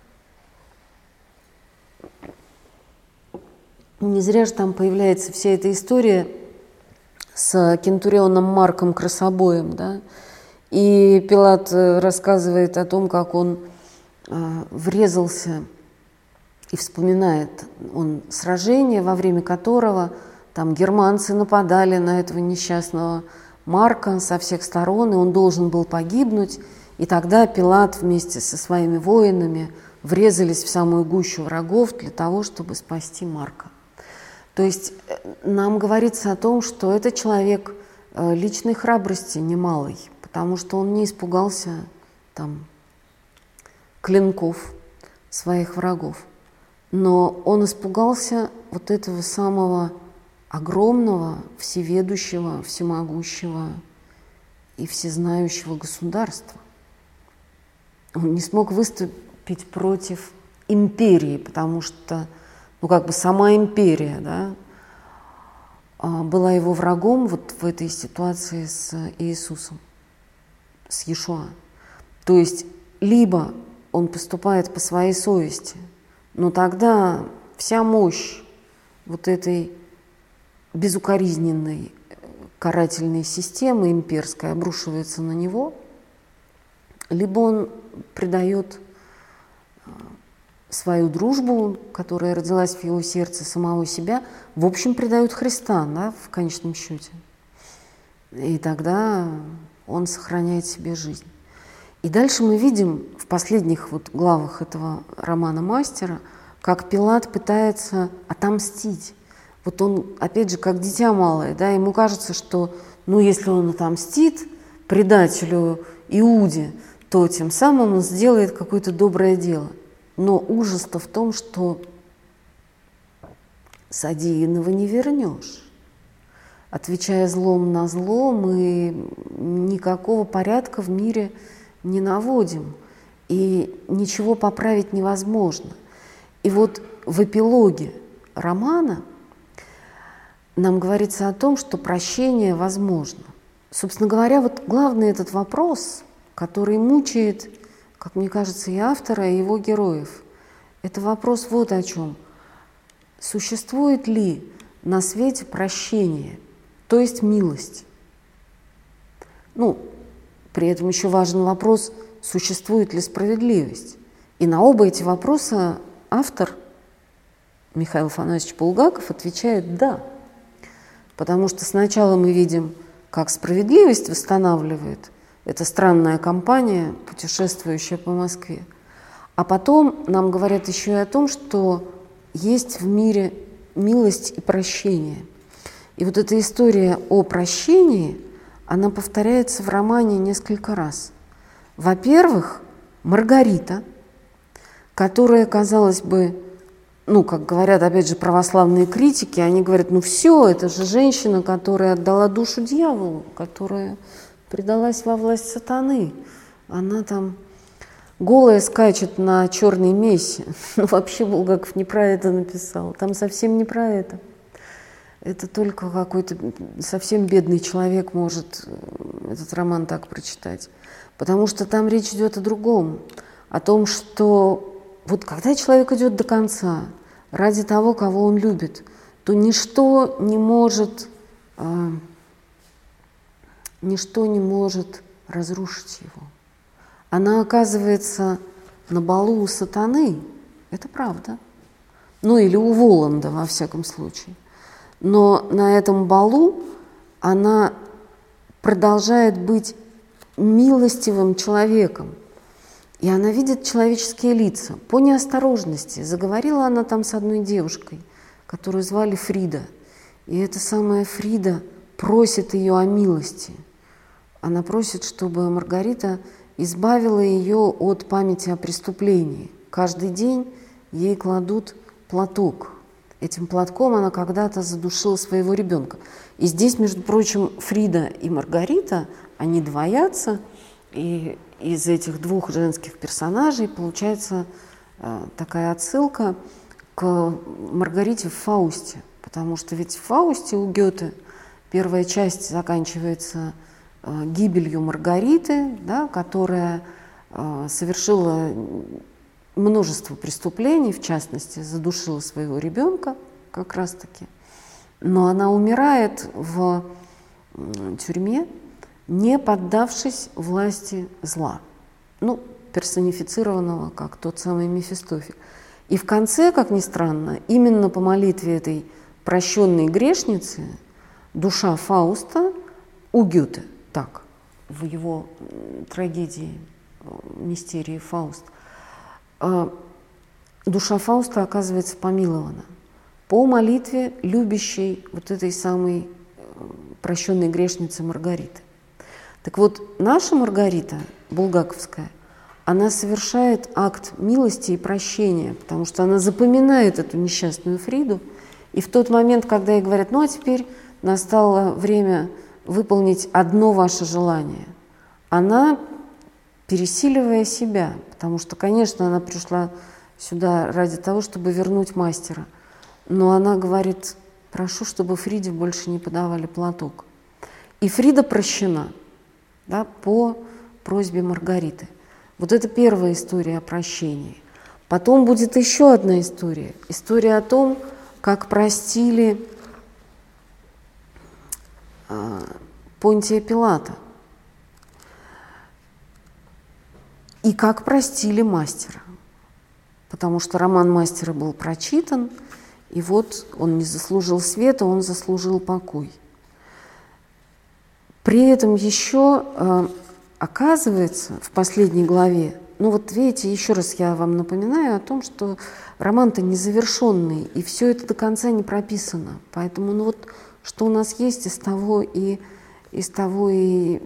Не зря же там появляется вся эта история с кентурионом Марком Красобоем, да, и Пилат э, рассказывает о том, как он э, врезался и вспоминает он сражение, во время которого там германцы нападали на этого несчастного Марка со всех сторон, и он должен был погибнуть. И тогда Пилат вместе со своими воинами врезались в самую гущу врагов для того, чтобы спасти Марка. То есть э, нам говорится о том, что это человек э, личной храбрости немалой, потому что он не испугался там клинков своих врагов но он испугался вот этого самого огромного, всеведущего, всемогущего и всезнающего государства. Он не смог выступить против империи, потому что, ну как бы сама империя, да, а, была его врагом вот в этой ситуации с Иисусом, с Иешуа. То есть либо он поступает по своей совести – но тогда вся мощь вот этой безукоризненной карательной системы имперской обрушивается на него, либо он предает э, свою дружбу, которая родилась в его сердце, самого себя, в общем, предают Христа, да, в конечном счете. И тогда он сохраняет себе жизнь. И дальше мы видим в последних вот главах этого романа «Мастера», как Пилат пытается отомстить. Вот он, опять же, как дитя малое, да, ему кажется, что, ну, если он отомстит предателю Иуде, то тем самым он сделает какое-то доброе дело. Но ужас-то в том, что содеянного не вернешь. Отвечая злом на зло, мы никакого порядка в мире не наводим, и ничего поправить невозможно. И вот в эпилоге романа нам говорится о том, что прощение возможно. Собственно говоря, вот главный этот вопрос, который мучает, как мне кажется, и автора, и его героев, это вопрос вот о чем. Существует ли на свете прощение, то есть милость? Ну, при этом еще важен вопрос, существует ли справедливость. И на оба эти вопроса автор Михаил Афанасьевич Булгаков отвечает «да». Потому что сначала мы видим, как справедливость восстанавливает эта странная компания, путешествующая по Москве. А потом нам говорят еще и о том, что есть в мире милость и прощение. И вот эта история о прощении – она повторяется в романе несколько раз. Во-первых, Маргарита, которая, казалось бы, ну, как говорят, опять же, православные критики, они говорят, ну все, это же женщина, которая отдала душу дьяволу, которая предалась во власть сатаны. Она там голая скачет на черной мессе. Ну, вообще Булгаков не про это написал, там совсем не про это. Это только какой-то совсем бедный человек может э, этот роман так прочитать. Потому что там речь идет о другом. О том, что вот когда человек идет до конца ради того, кого он любит, то ничто не может, э, ничто не может разрушить его. Она оказывается на балу у сатаны, это правда. Ну или у Воланда, во всяком случае. Но на этом балу она продолжает быть милостивым человеком. И она видит человеческие лица. По неосторожности заговорила она там с одной девушкой, которую звали Фрида. И эта самая Фрида просит ее о милости. Она просит, чтобы Маргарита избавила ее от памяти о преступлении. Каждый день ей кладут платок. Этим платком она когда-то задушила своего ребенка. И здесь, между прочим, Фрида и Маргарита, они двоятся, и из этих двух женских персонажей получается э, такая отсылка к Маргарите в Фаусте. Потому что ведь в Фаусте у Гёте первая часть заканчивается гибелью Маргариты, да, которая э, совершила множество преступлений, в частности, задушила своего ребенка как раз-таки. Но она умирает в тюрьме, не поддавшись власти зла, ну, персонифицированного, как тот самый Мефистофель. И в конце, как ни странно, именно по молитве этой прощенной грешницы душа Фауста у Гёте, так, в его трагедии «Мистерии Фауст», а, душа Фауста оказывается помилована по молитве любящей вот этой самой э, прощенной грешницы Маргариты. Так вот, наша Маргарита Булгаковская, она совершает акт милости и прощения, потому что она запоминает эту несчастную Фриду, и в тот момент, когда ей говорят, ну а теперь настало время выполнить одно ваше желание, она, пересиливая себя, потому что, конечно, она пришла сюда ради того, чтобы вернуть мастера, но она говорит, прошу, чтобы Фриде больше не подавали платок. И Фрида прощена – да, по просьбе Маргариты. Вот это первая история о прощении. Потом будет еще одна история. История о том, как простили Понтия Пилата. И как простили мастера. Потому что роман мастера был прочитан, и вот он не заслужил света, он заслужил покой. При этом еще э, оказывается в последней главе, ну вот видите, еще раз я вам напоминаю о том, что роман-то незавершенный, и все это до конца не прописано. Поэтому ну вот что у нас есть, из того и, из того и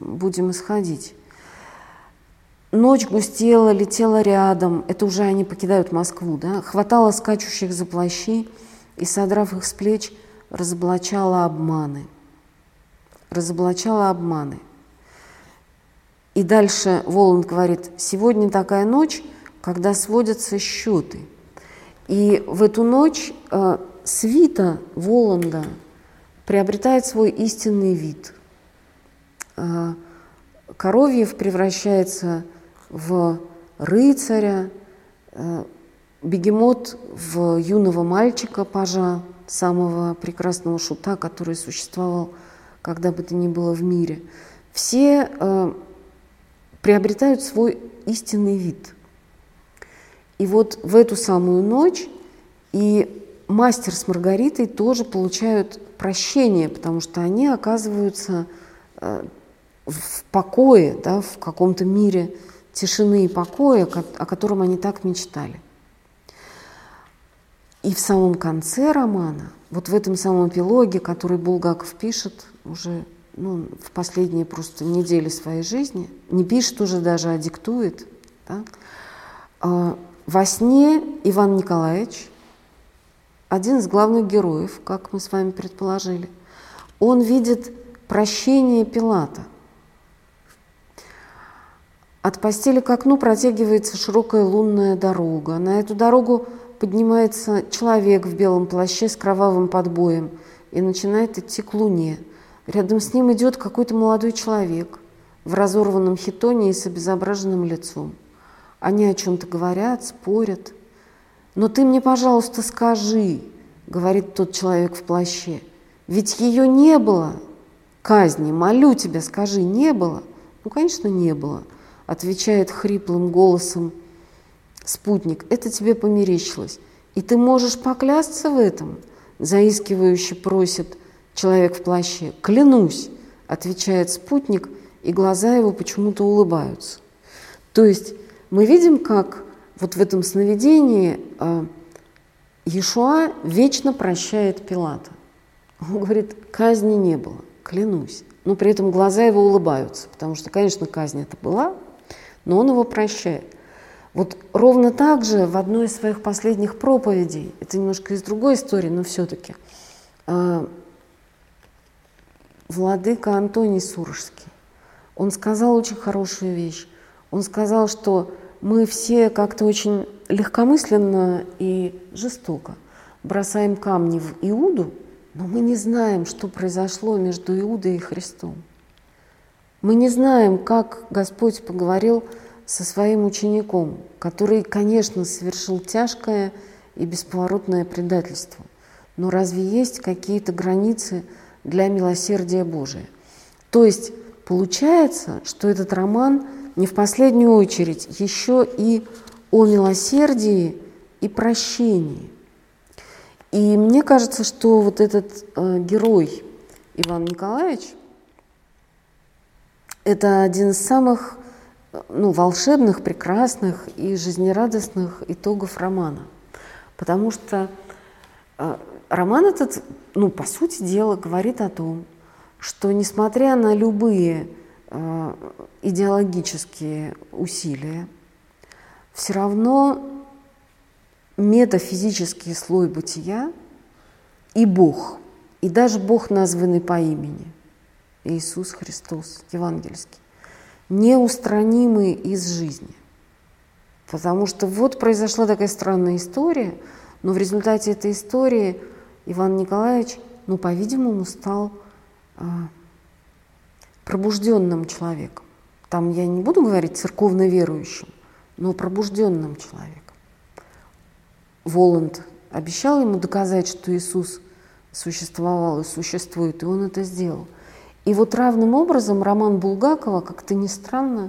будем исходить. Ночь густела, летела рядом, это уже они покидают Москву, да, хватало скачущих за плащи и, содрав их с плеч, разоблачала обманы – разоблачала обманы. И дальше Воланд говорит, сегодня такая ночь, когда сводятся счеты. И в эту ночь э, свита Воланда приобретает свой истинный вид. Э, Коровьев превращается в рыцаря, э, бегемот в юного мальчика, пажа, самого прекрасного шута, который существовал когда бы то ни было в мире, все э, приобретают свой истинный вид. И вот в эту самую ночь и мастер с Маргаритой тоже получают прощение, потому что они оказываются э, в покое, да, в каком-то мире тишины и покоя, о котором они так мечтали. И в самом конце романа, вот в этом самом эпилоге, который Булгаков пишет уже ну, в последние просто недели своей жизни, не пишет уже даже, а диктует, да? а, во сне Иван Николаевич, один из главных героев, как мы с вами предположили, он видит прощение Пилата. От постели к окну протягивается широкая лунная дорога. На эту дорогу поднимается человек в белом плаще с кровавым подбоем и начинает идти к луне. Рядом с ним идет какой-то молодой человек в разорванном хитоне и с обезображенным лицом. Они о чем-то говорят, спорят. «Но ты мне, пожалуйста, скажи», — говорит тот человек в плаще, — «ведь ее не было, казни, молю тебя, скажи, не было, Ну, конечно, не было. Отвечает хриплым голосом спутник. Это тебе померещилось. И ты можешь поклясться в этом? Заискивающе просит человек в плаще. Клянусь, отвечает спутник, и глаза его почему-то улыбаются. То есть мы видим, как вот в этом сновидении э, Иешуа вечно прощает Пилата. Он говорит, казни не было, клянусь. Но при этом глаза его улыбаются, потому что, конечно, казнь это была, но он его прощает. Вот ровно так же в одной из своих последних проповедей, это немножко из другой истории, но все-таки, э, владыка Антоний Сурожский, он сказал очень хорошую вещь. Он сказал, что мы все как-то очень легкомысленно и жестоко бросаем камни в Иуду, но мы не знаем, что произошло между Иудой и Христом. Мы не знаем, как Господь поговорил со своим учеником, который, конечно, совершил тяжкое и бесповоротное предательство. Но разве есть какие-то границы для милосердия Божия? То есть получается, что этот роман – не в последнюю очередь еще и о милосердии и прощении. И мне кажется, что вот этот э, герой Иван Николаевич – это один из самых ну, волшебных, прекрасных и жизнерадостных итогов романа. Потому что э, роман этот, ну, по сути дела, говорит о том, что несмотря на любые идеологические усилия, все равно метафизический слой бытия и Бог, и даже Бог, названный по имени, Иисус Христос, евангельский, неустранимы из жизни. Потому что вот произошла такая странная история, но в результате этой истории Иван Николаевич, ну, по-видимому, стал а, пробужденным человеком. Там я не буду говорить церковно верующим, но пробужденным человеком. Воланд обещал ему доказать, что Иисус существовал и существует, и он это сделал. И вот равным образом роман Булгакова, как-то ни странно,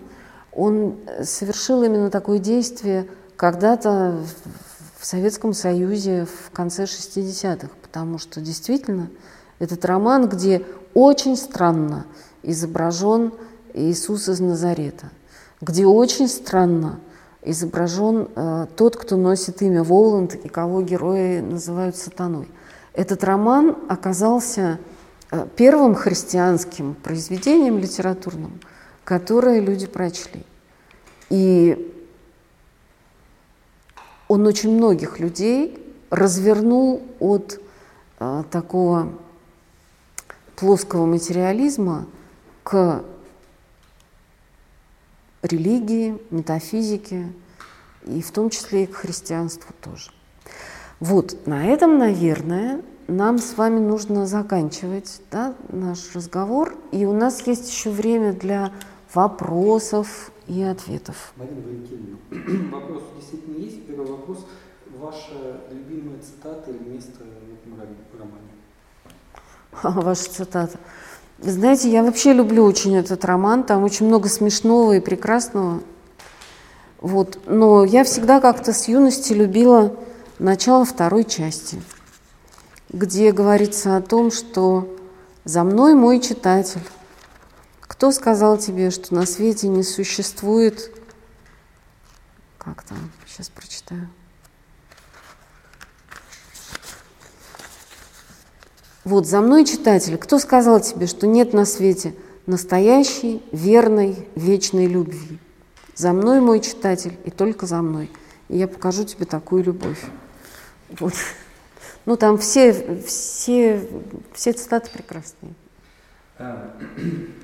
он совершил именно такое действие когда-то в Советском Союзе в конце 60-х, потому что действительно этот роман, где очень странно изображен Иисус из Назарета, где очень странно изображен э, тот, кто носит имя Воланд и кого герои называют сатаной. Этот роман оказался э, первым христианским произведением литературным, которое люди прочли. И он очень многих людей развернул от э, такого плоского материализма к религии, метафизике и в том числе и к христианству тоже. Вот, на этом, наверное, нам с вами нужно заканчивать да, наш разговор. И у нас есть еще время для вопросов и ответов. Марина Валентиновна, вопрос действительно есть. Первый вопрос. Ваша любимая цитата или место в этом романе? Ваша цитата. Знаете, я вообще люблю очень этот роман, там очень много смешного и прекрасного. Вот. Но я всегда как-то с юности любила начало второй части, где говорится о том, что «За мной мой читатель». Кто сказал тебе, что на свете не существует... Как там? Сейчас прочитаю. Вот, за мной читатель, кто сказал тебе, что нет на свете настоящей, верной, вечной любви? За мной, мой читатель, и только за мной. И я покажу тебе такую любовь. Вот. Ну, там все, все, все цитаты прекрасные. А,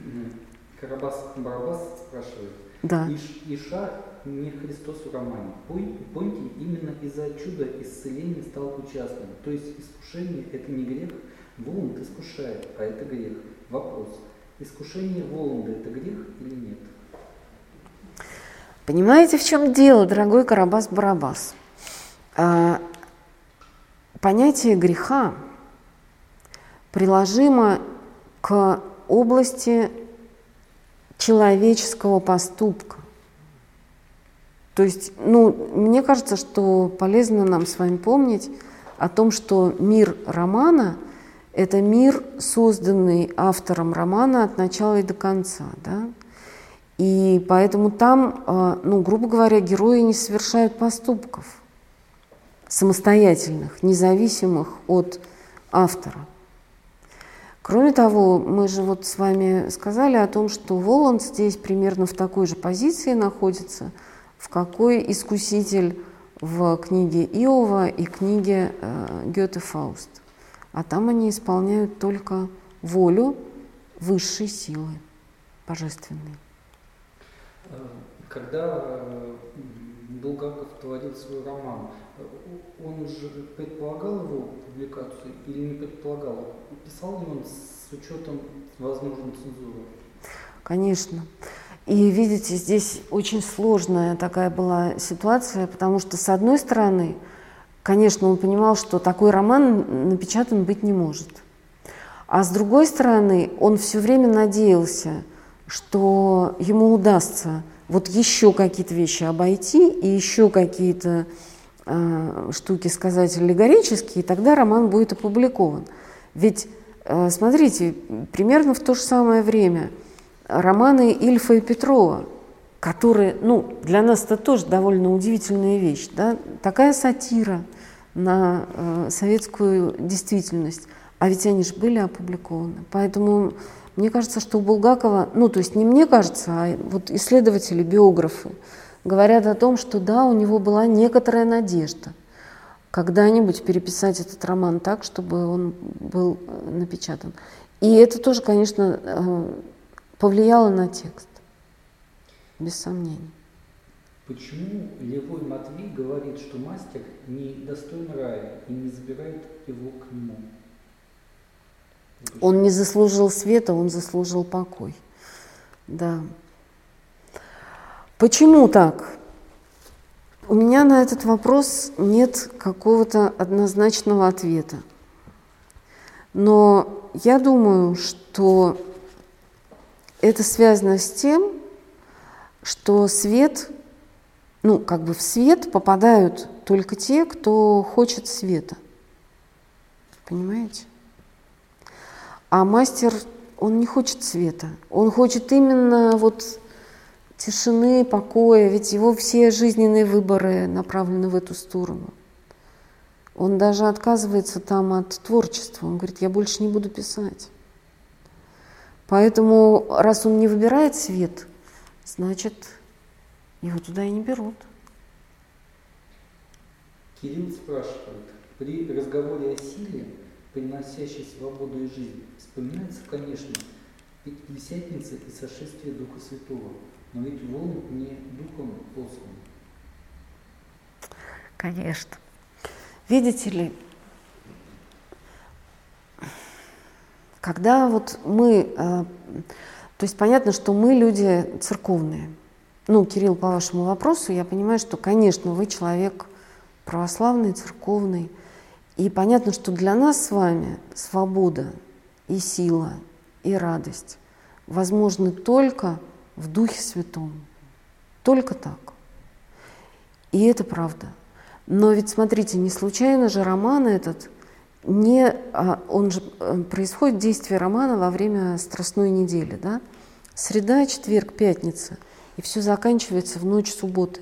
Карабас Барабас спрашивает. Да. Иш, Иша не Христос в романе. Понтий именно из-за чуда исцеления стал участным. То есть искушение – это не грех, Воланд искушает, а это грех. Вопрос. Искушение Воланда – это грех или нет? Понимаете, в чем дело, дорогой Карабас-Барабас? А, понятие греха приложимо к области человеческого поступка. То есть, ну, мне кажется, что полезно нам с вами помнить о том, что мир романа – это мир, созданный автором романа от начала и до конца. Да? И поэтому там, а, ну, грубо говоря, герои не совершают поступков самостоятельных, независимых от автора. Кроме того, мы же вот с вами сказали о том, что Воланд здесь примерно в такой же позиции находится, в какой искуситель в книге Иова и книге э, Гёте Фауст. А там они исполняют только волю высшей силы, божественной. Э, когда э, Булгаков творил свой роман, он уже предполагал его публикацию или не предполагал? Писал ли он с учетом возможной цензуры? Конечно. И видите, здесь очень сложная такая была ситуация, потому что, с одной стороны, конечно, он понимал, что такой роман напечатан быть не может. А с другой стороны, он все время надеялся, что ему удастся вот еще какие-то вещи обойти и еще какие-то э, штуки сказать аллегорические, и тогда роман будет опубликован. Ведь, э, смотрите, примерно в то же самое время – романы Ильфа и Петрова, которые, ну, для нас это тоже довольно удивительная вещь, да, такая сатира на э, советскую действительность, а ведь они же были опубликованы. Поэтому мне кажется, что у Булгакова, ну, то есть не мне кажется, а вот исследователи, биографы говорят о том, что да, у него была некоторая надежда когда-нибудь переписать этот роман так, чтобы он был э, напечатан. И это тоже, конечно, э, повлияло на текст, без сомнений. Почему Левой Матвей говорит, что мастер не достоин рая и не забирает его к нему? Он не заслужил света, он заслужил покой. Да. Почему так? У меня на этот вопрос нет какого-то однозначного ответа. Но я думаю, что это связано с тем, что свет, ну, как бы в свет попадают только те, кто хочет света. Понимаете? А мастер, он не хочет света. Он хочет именно вот тишины, покоя, ведь его все жизненные выборы направлены в эту сторону. Он даже отказывается там от творчества. Он говорит, я больше не буду писать. Поэтому, раз он не выбирает свет, значит, его туда и не берут. Кирилл спрашивает, при разговоре о силе, приносящей свободу и жизнь, вспоминается, конечно, Пятидесятница и сошествие Духа Святого, но ведь волн не Духом послан. Конечно. Видите ли, Когда вот мы, э, то есть понятно, что мы люди церковные. Ну, Кирилл, по вашему вопросу, я понимаю, что, конечно, вы человек православный, церковный. И понятно, что для нас с вами свобода и сила, и радость возможны только в Духе Святом. Только так. И это правда. Но ведь смотрите, не случайно же роман этот не, а, он же э, происходит действие романа во время Страстной недели, да? Среда, четверг, пятница, и все заканчивается в ночь субботы.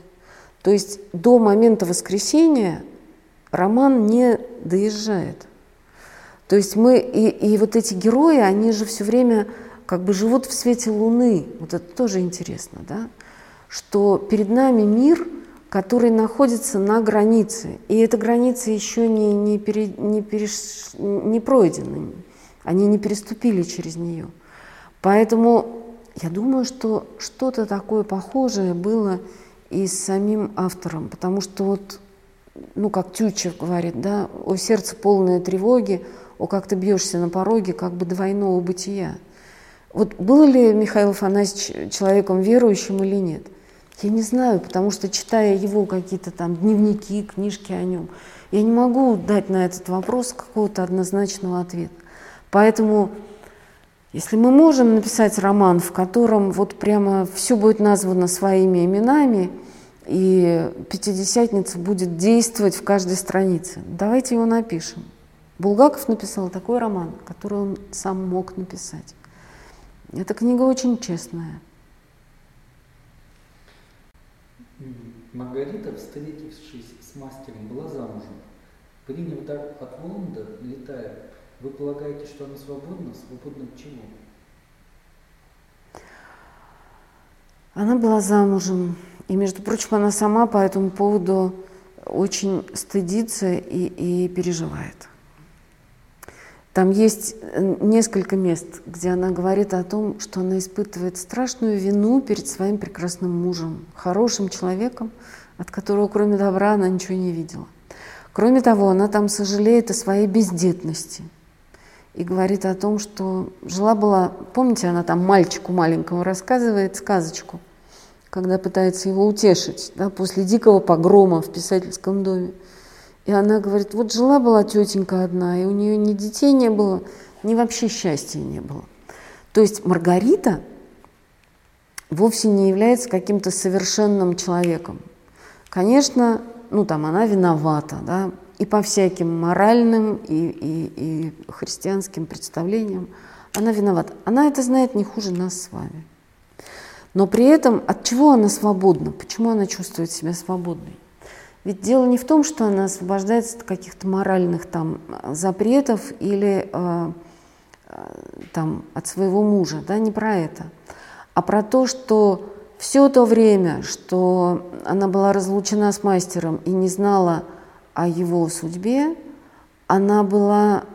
То есть до момента воскресения роман не доезжает. То есть мы, и, и вот эти герои, они же все время как бы живут в свете Луны. Вот это тоже интересно, да? Что перед нами мир – который находится на границе. И эта граница еще не, не, пере, не, переш, не пройдена, они не переступили через нее. Поэтому я думаю, что что-то такое похожее было и с самим автором, потому что вот, ну, как Тютчев говорит, да, о сердце полное тревоги, о, как ты бьешься на пороге, как бы двойного бытия. Вот был ли Михаил Афанасьевич человеком верующим или нет? Я не знаю, потому что читая его какие-то там дневники, книжки о нем, я не могу дать на этот вопрос какого-то однозначного ответа. Поэтому Если мы можем написать роман, в котором вот прямо все будет названо своими именами, и Пятидесятница будет действовать в каждой странице, давайте его напишем. Булгаков написал такой роман, который он сам мог написать. Эта книга очень честная. Маргарита, встретившись с мастером, была замужем. Приняв дар от Воланда, летая, вы полагаете, что она свободна? Свободна от чего? Она была замужем. И, между прочим, она сама по этому поводу очень стыдится и, и переживает. Там есть э, несколько мест, где она говорит о том, что она испытывает страшную вину перед своим прекрасным мужем, хорошим человеком, от которого кроме добра она ничего не видела. Кроме того, она там сожалеет о своей бездетности и говорит о том, что жила-была, помните, она там мальчику маленькому рассказывает сказочку, когда пытается его утешить, да, после дикого погрома в писательском доме. И она говорит, вот жила-была тетенька одна, и у нее ни детей не было, ни вообще счастья не было. То есть Маргарита вовсе не является каким-то совершенным человеком. Конечно, ну там она виновата, да, и по всяким моральным и, и, и христианским представлениям она виновата. Она это знает не хуже нас с вами. Но при этом от чего она свободна? Почему она чувствует себя свободной? Ведь дело не в том, что она освобождается от каких-то моральных там запретов или э, э, там от своего мужа, да, не про это, а про то, что все то время, что она была разлучена с мастером и не знала о его судьбе, она была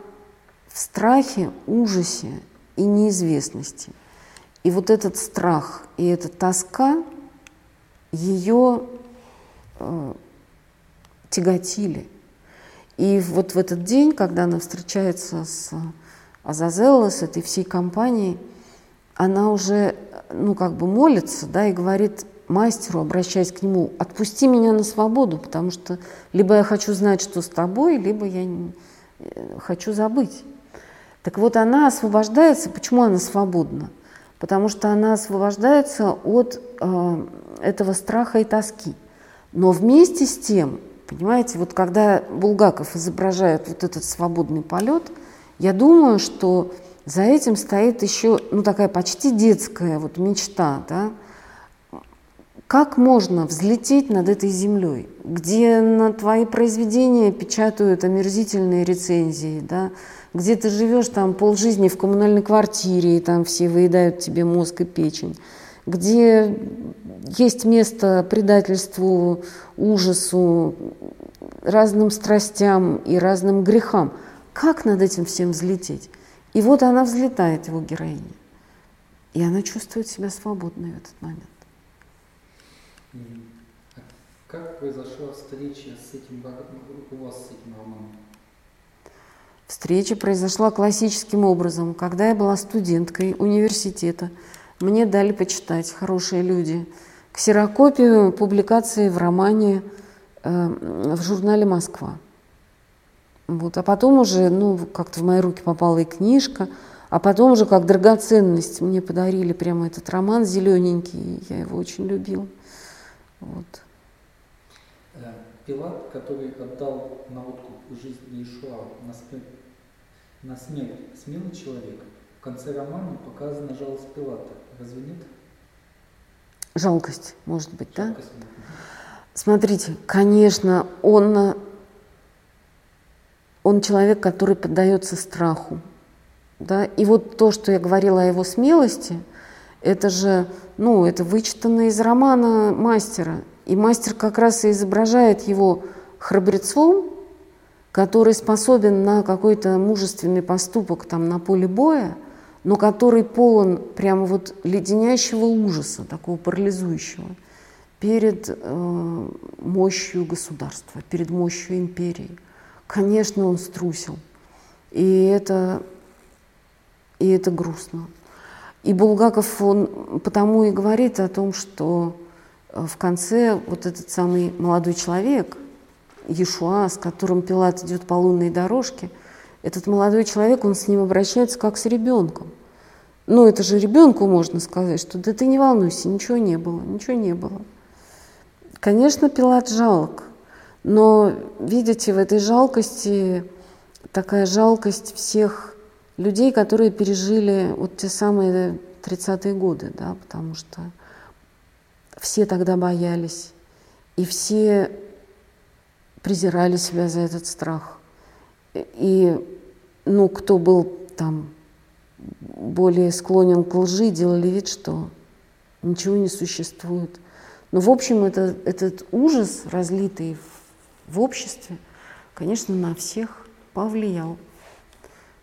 в страхе, ужасе и неизвестности. И вот этот страх и эта тоска ее э, тяготили. И вот в этот день, когда она встречается с Азазелло, с этой всей компанией, она уже, ну, как бы молится, да, и говорит мастеру, обращаясь к нему, отпусти меня на свободу, потому что либо я хочу знать, что с тобой, либо я не, э, хочу забыть. Так вот, она освобождается. Почему она свободна? Потому что она освобождается от э, этого страха и тоски. Но вместе с тем Понимаете, вот когда Булгаков изображает вот этот свободный полет, я думаю, что за этим стоит еще ну, такая почти детская вот мечта, да? Как можно взлететь над этой землей, где на твои произведения печатают омерзительные рецензии, да? где ты живешь там полжизни в коммунальной квартире, и там все выедают тебе мозг и печень, где есть место предательству, ужасу, разным страстям и разным грехам. Как над этим всем взлететь? И вот она взлетает, его героиня. И она чувствует себя свободной в этот момент. Как произошла встреча с этим, у вас с этим романом? Встреча произошла классическим образом. Когда я была студенткой университета, мне дали почитать хорошие люди – ксерокопию публикации в романе э, в журнале «Москва». Вот. А потом уже, ну, как-то в мои руки попала и книжка, а потом уже как драгоценность мне подарили прямо этот роман зелененький, я его очень любила. Вот. Э, Пилат, который отдал на откуп жизнь Иешуа на смерть, на смерть смелый человек, в конце романа показана жалость Пилата. Разве нет? жалкость, может быть, да? Смотрите, конечно, он, он человек, который поддается страху. Да? И вот то, что я говорила о его смелости, это же, ну, это вычитано из романа мастера. И мастер как раз и изображает его храбрецом, который способен на какой-то мужественный поступок там на поле боя – но который полон прямо вот леденящего ужаса, такого парализующего, перед э, мощью государства, перед мощью империи. Конечно, он струсил. И это, и это грустно. И Булгаков, он потому и говорит о том, что э, в конце вот этот самый молодой человек, Иешуа, с которым Пилат идет по лунной дорожке – этот молодой человек, он с ним обращается как с ребенком. ну это же ребенку можно сказать, что да ты не волнуйся, ничего не было, ничего не было. Конечно, Пилат жалок, но видите, в этой жалкости такая жалкость всех людей, которые пережили вот те самые 30-е годы, да, потому что все тогда боялись, и все презирали себя за этот страх. И, ну, кто был там более склонен к лжи, делали вид, что ничего не существует. Но, в общем, это, этот ужас, разлитый в, в обществе, конечно, на всех повлиял.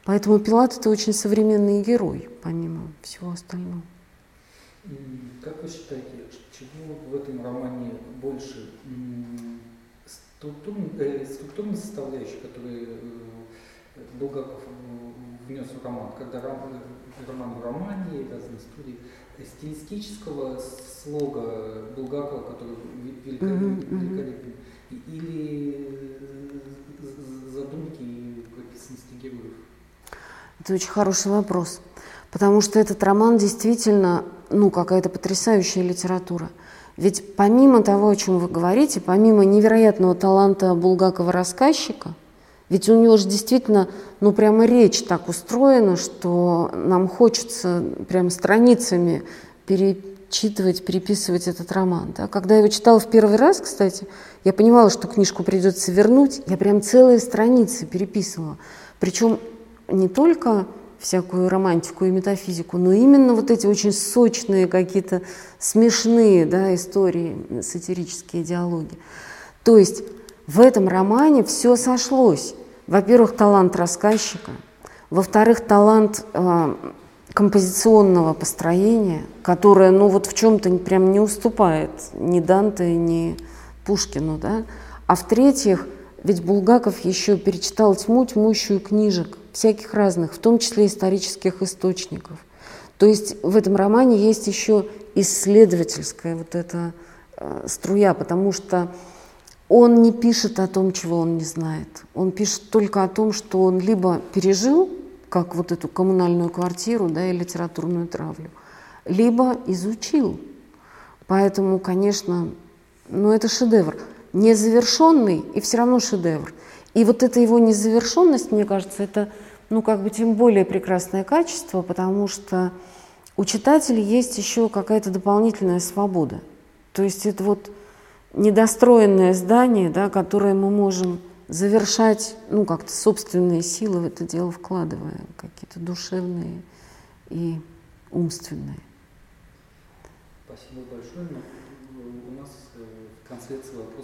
Поэтому Пилат – это очень современный герой, помимо всего остального. Как вы считаете, чего в этом романе больше? Структурной, э, структурной составляющей, которую э, Булгаков внес в роман, когда роман, роман в романе, разные студии, стилистического слога Булгакова, который великолепен, великолепен или задумки и прописанности героев? Это очень хороший вопрос, потому что этот роман действительно, ну, какая-то потрясающая литература. Ведь помимо того, о чем вы говорите, помимо невероятного таланта Булгакова-рассказчика – ведь у него же действительно, ну прямо речь так устроена, что нам хочется прям страницами перечитывать, переписывать этот роман. Да? Когда я его читала в первый раз, кстати, я понимала, что книжку придется вернуть. Я прям целые страницы переписывала. Причем не только всякую романтику и метафизику, но именно вот эти очень сочные какие-то смешные да, истории, сатирические диалоги. То есть в этом романе все сошлось. Во-первых, талант рассказчика, во-вторых, талант э, композиционного построения, которое, ну вот в чем-то прям не уступает ни Данте, ни Пушкину, да. А в-третьих, ведь Булгаков еще перечитал тьму тьмущую книжек, всяких разных, в том числе исторических источников. То есть в этом романе есть еще исследовательская вот эта э, струя, потому что он не пишет о том, чего он не знает. Он пишет только о том, что он либо пережил, как вот эту коммунальную квартиру да, и литературную травлю, либо изучил. Поэтому, конечно, ну это шедевр. Незавершенный и все равно шедевр. И вот эта его незавершенность, мне кажется, это ну, как бы тем более прекрасное качество, потому что у читателя есть еще какая-то дополнительная свобода. То есть это вот недостроенное здание, да, которое мы можем завершать, ну, как-то собственные силы в это дело вкладывая, какие-то душевные и умственные. Спасибо большое. У нас э, пока что закончились.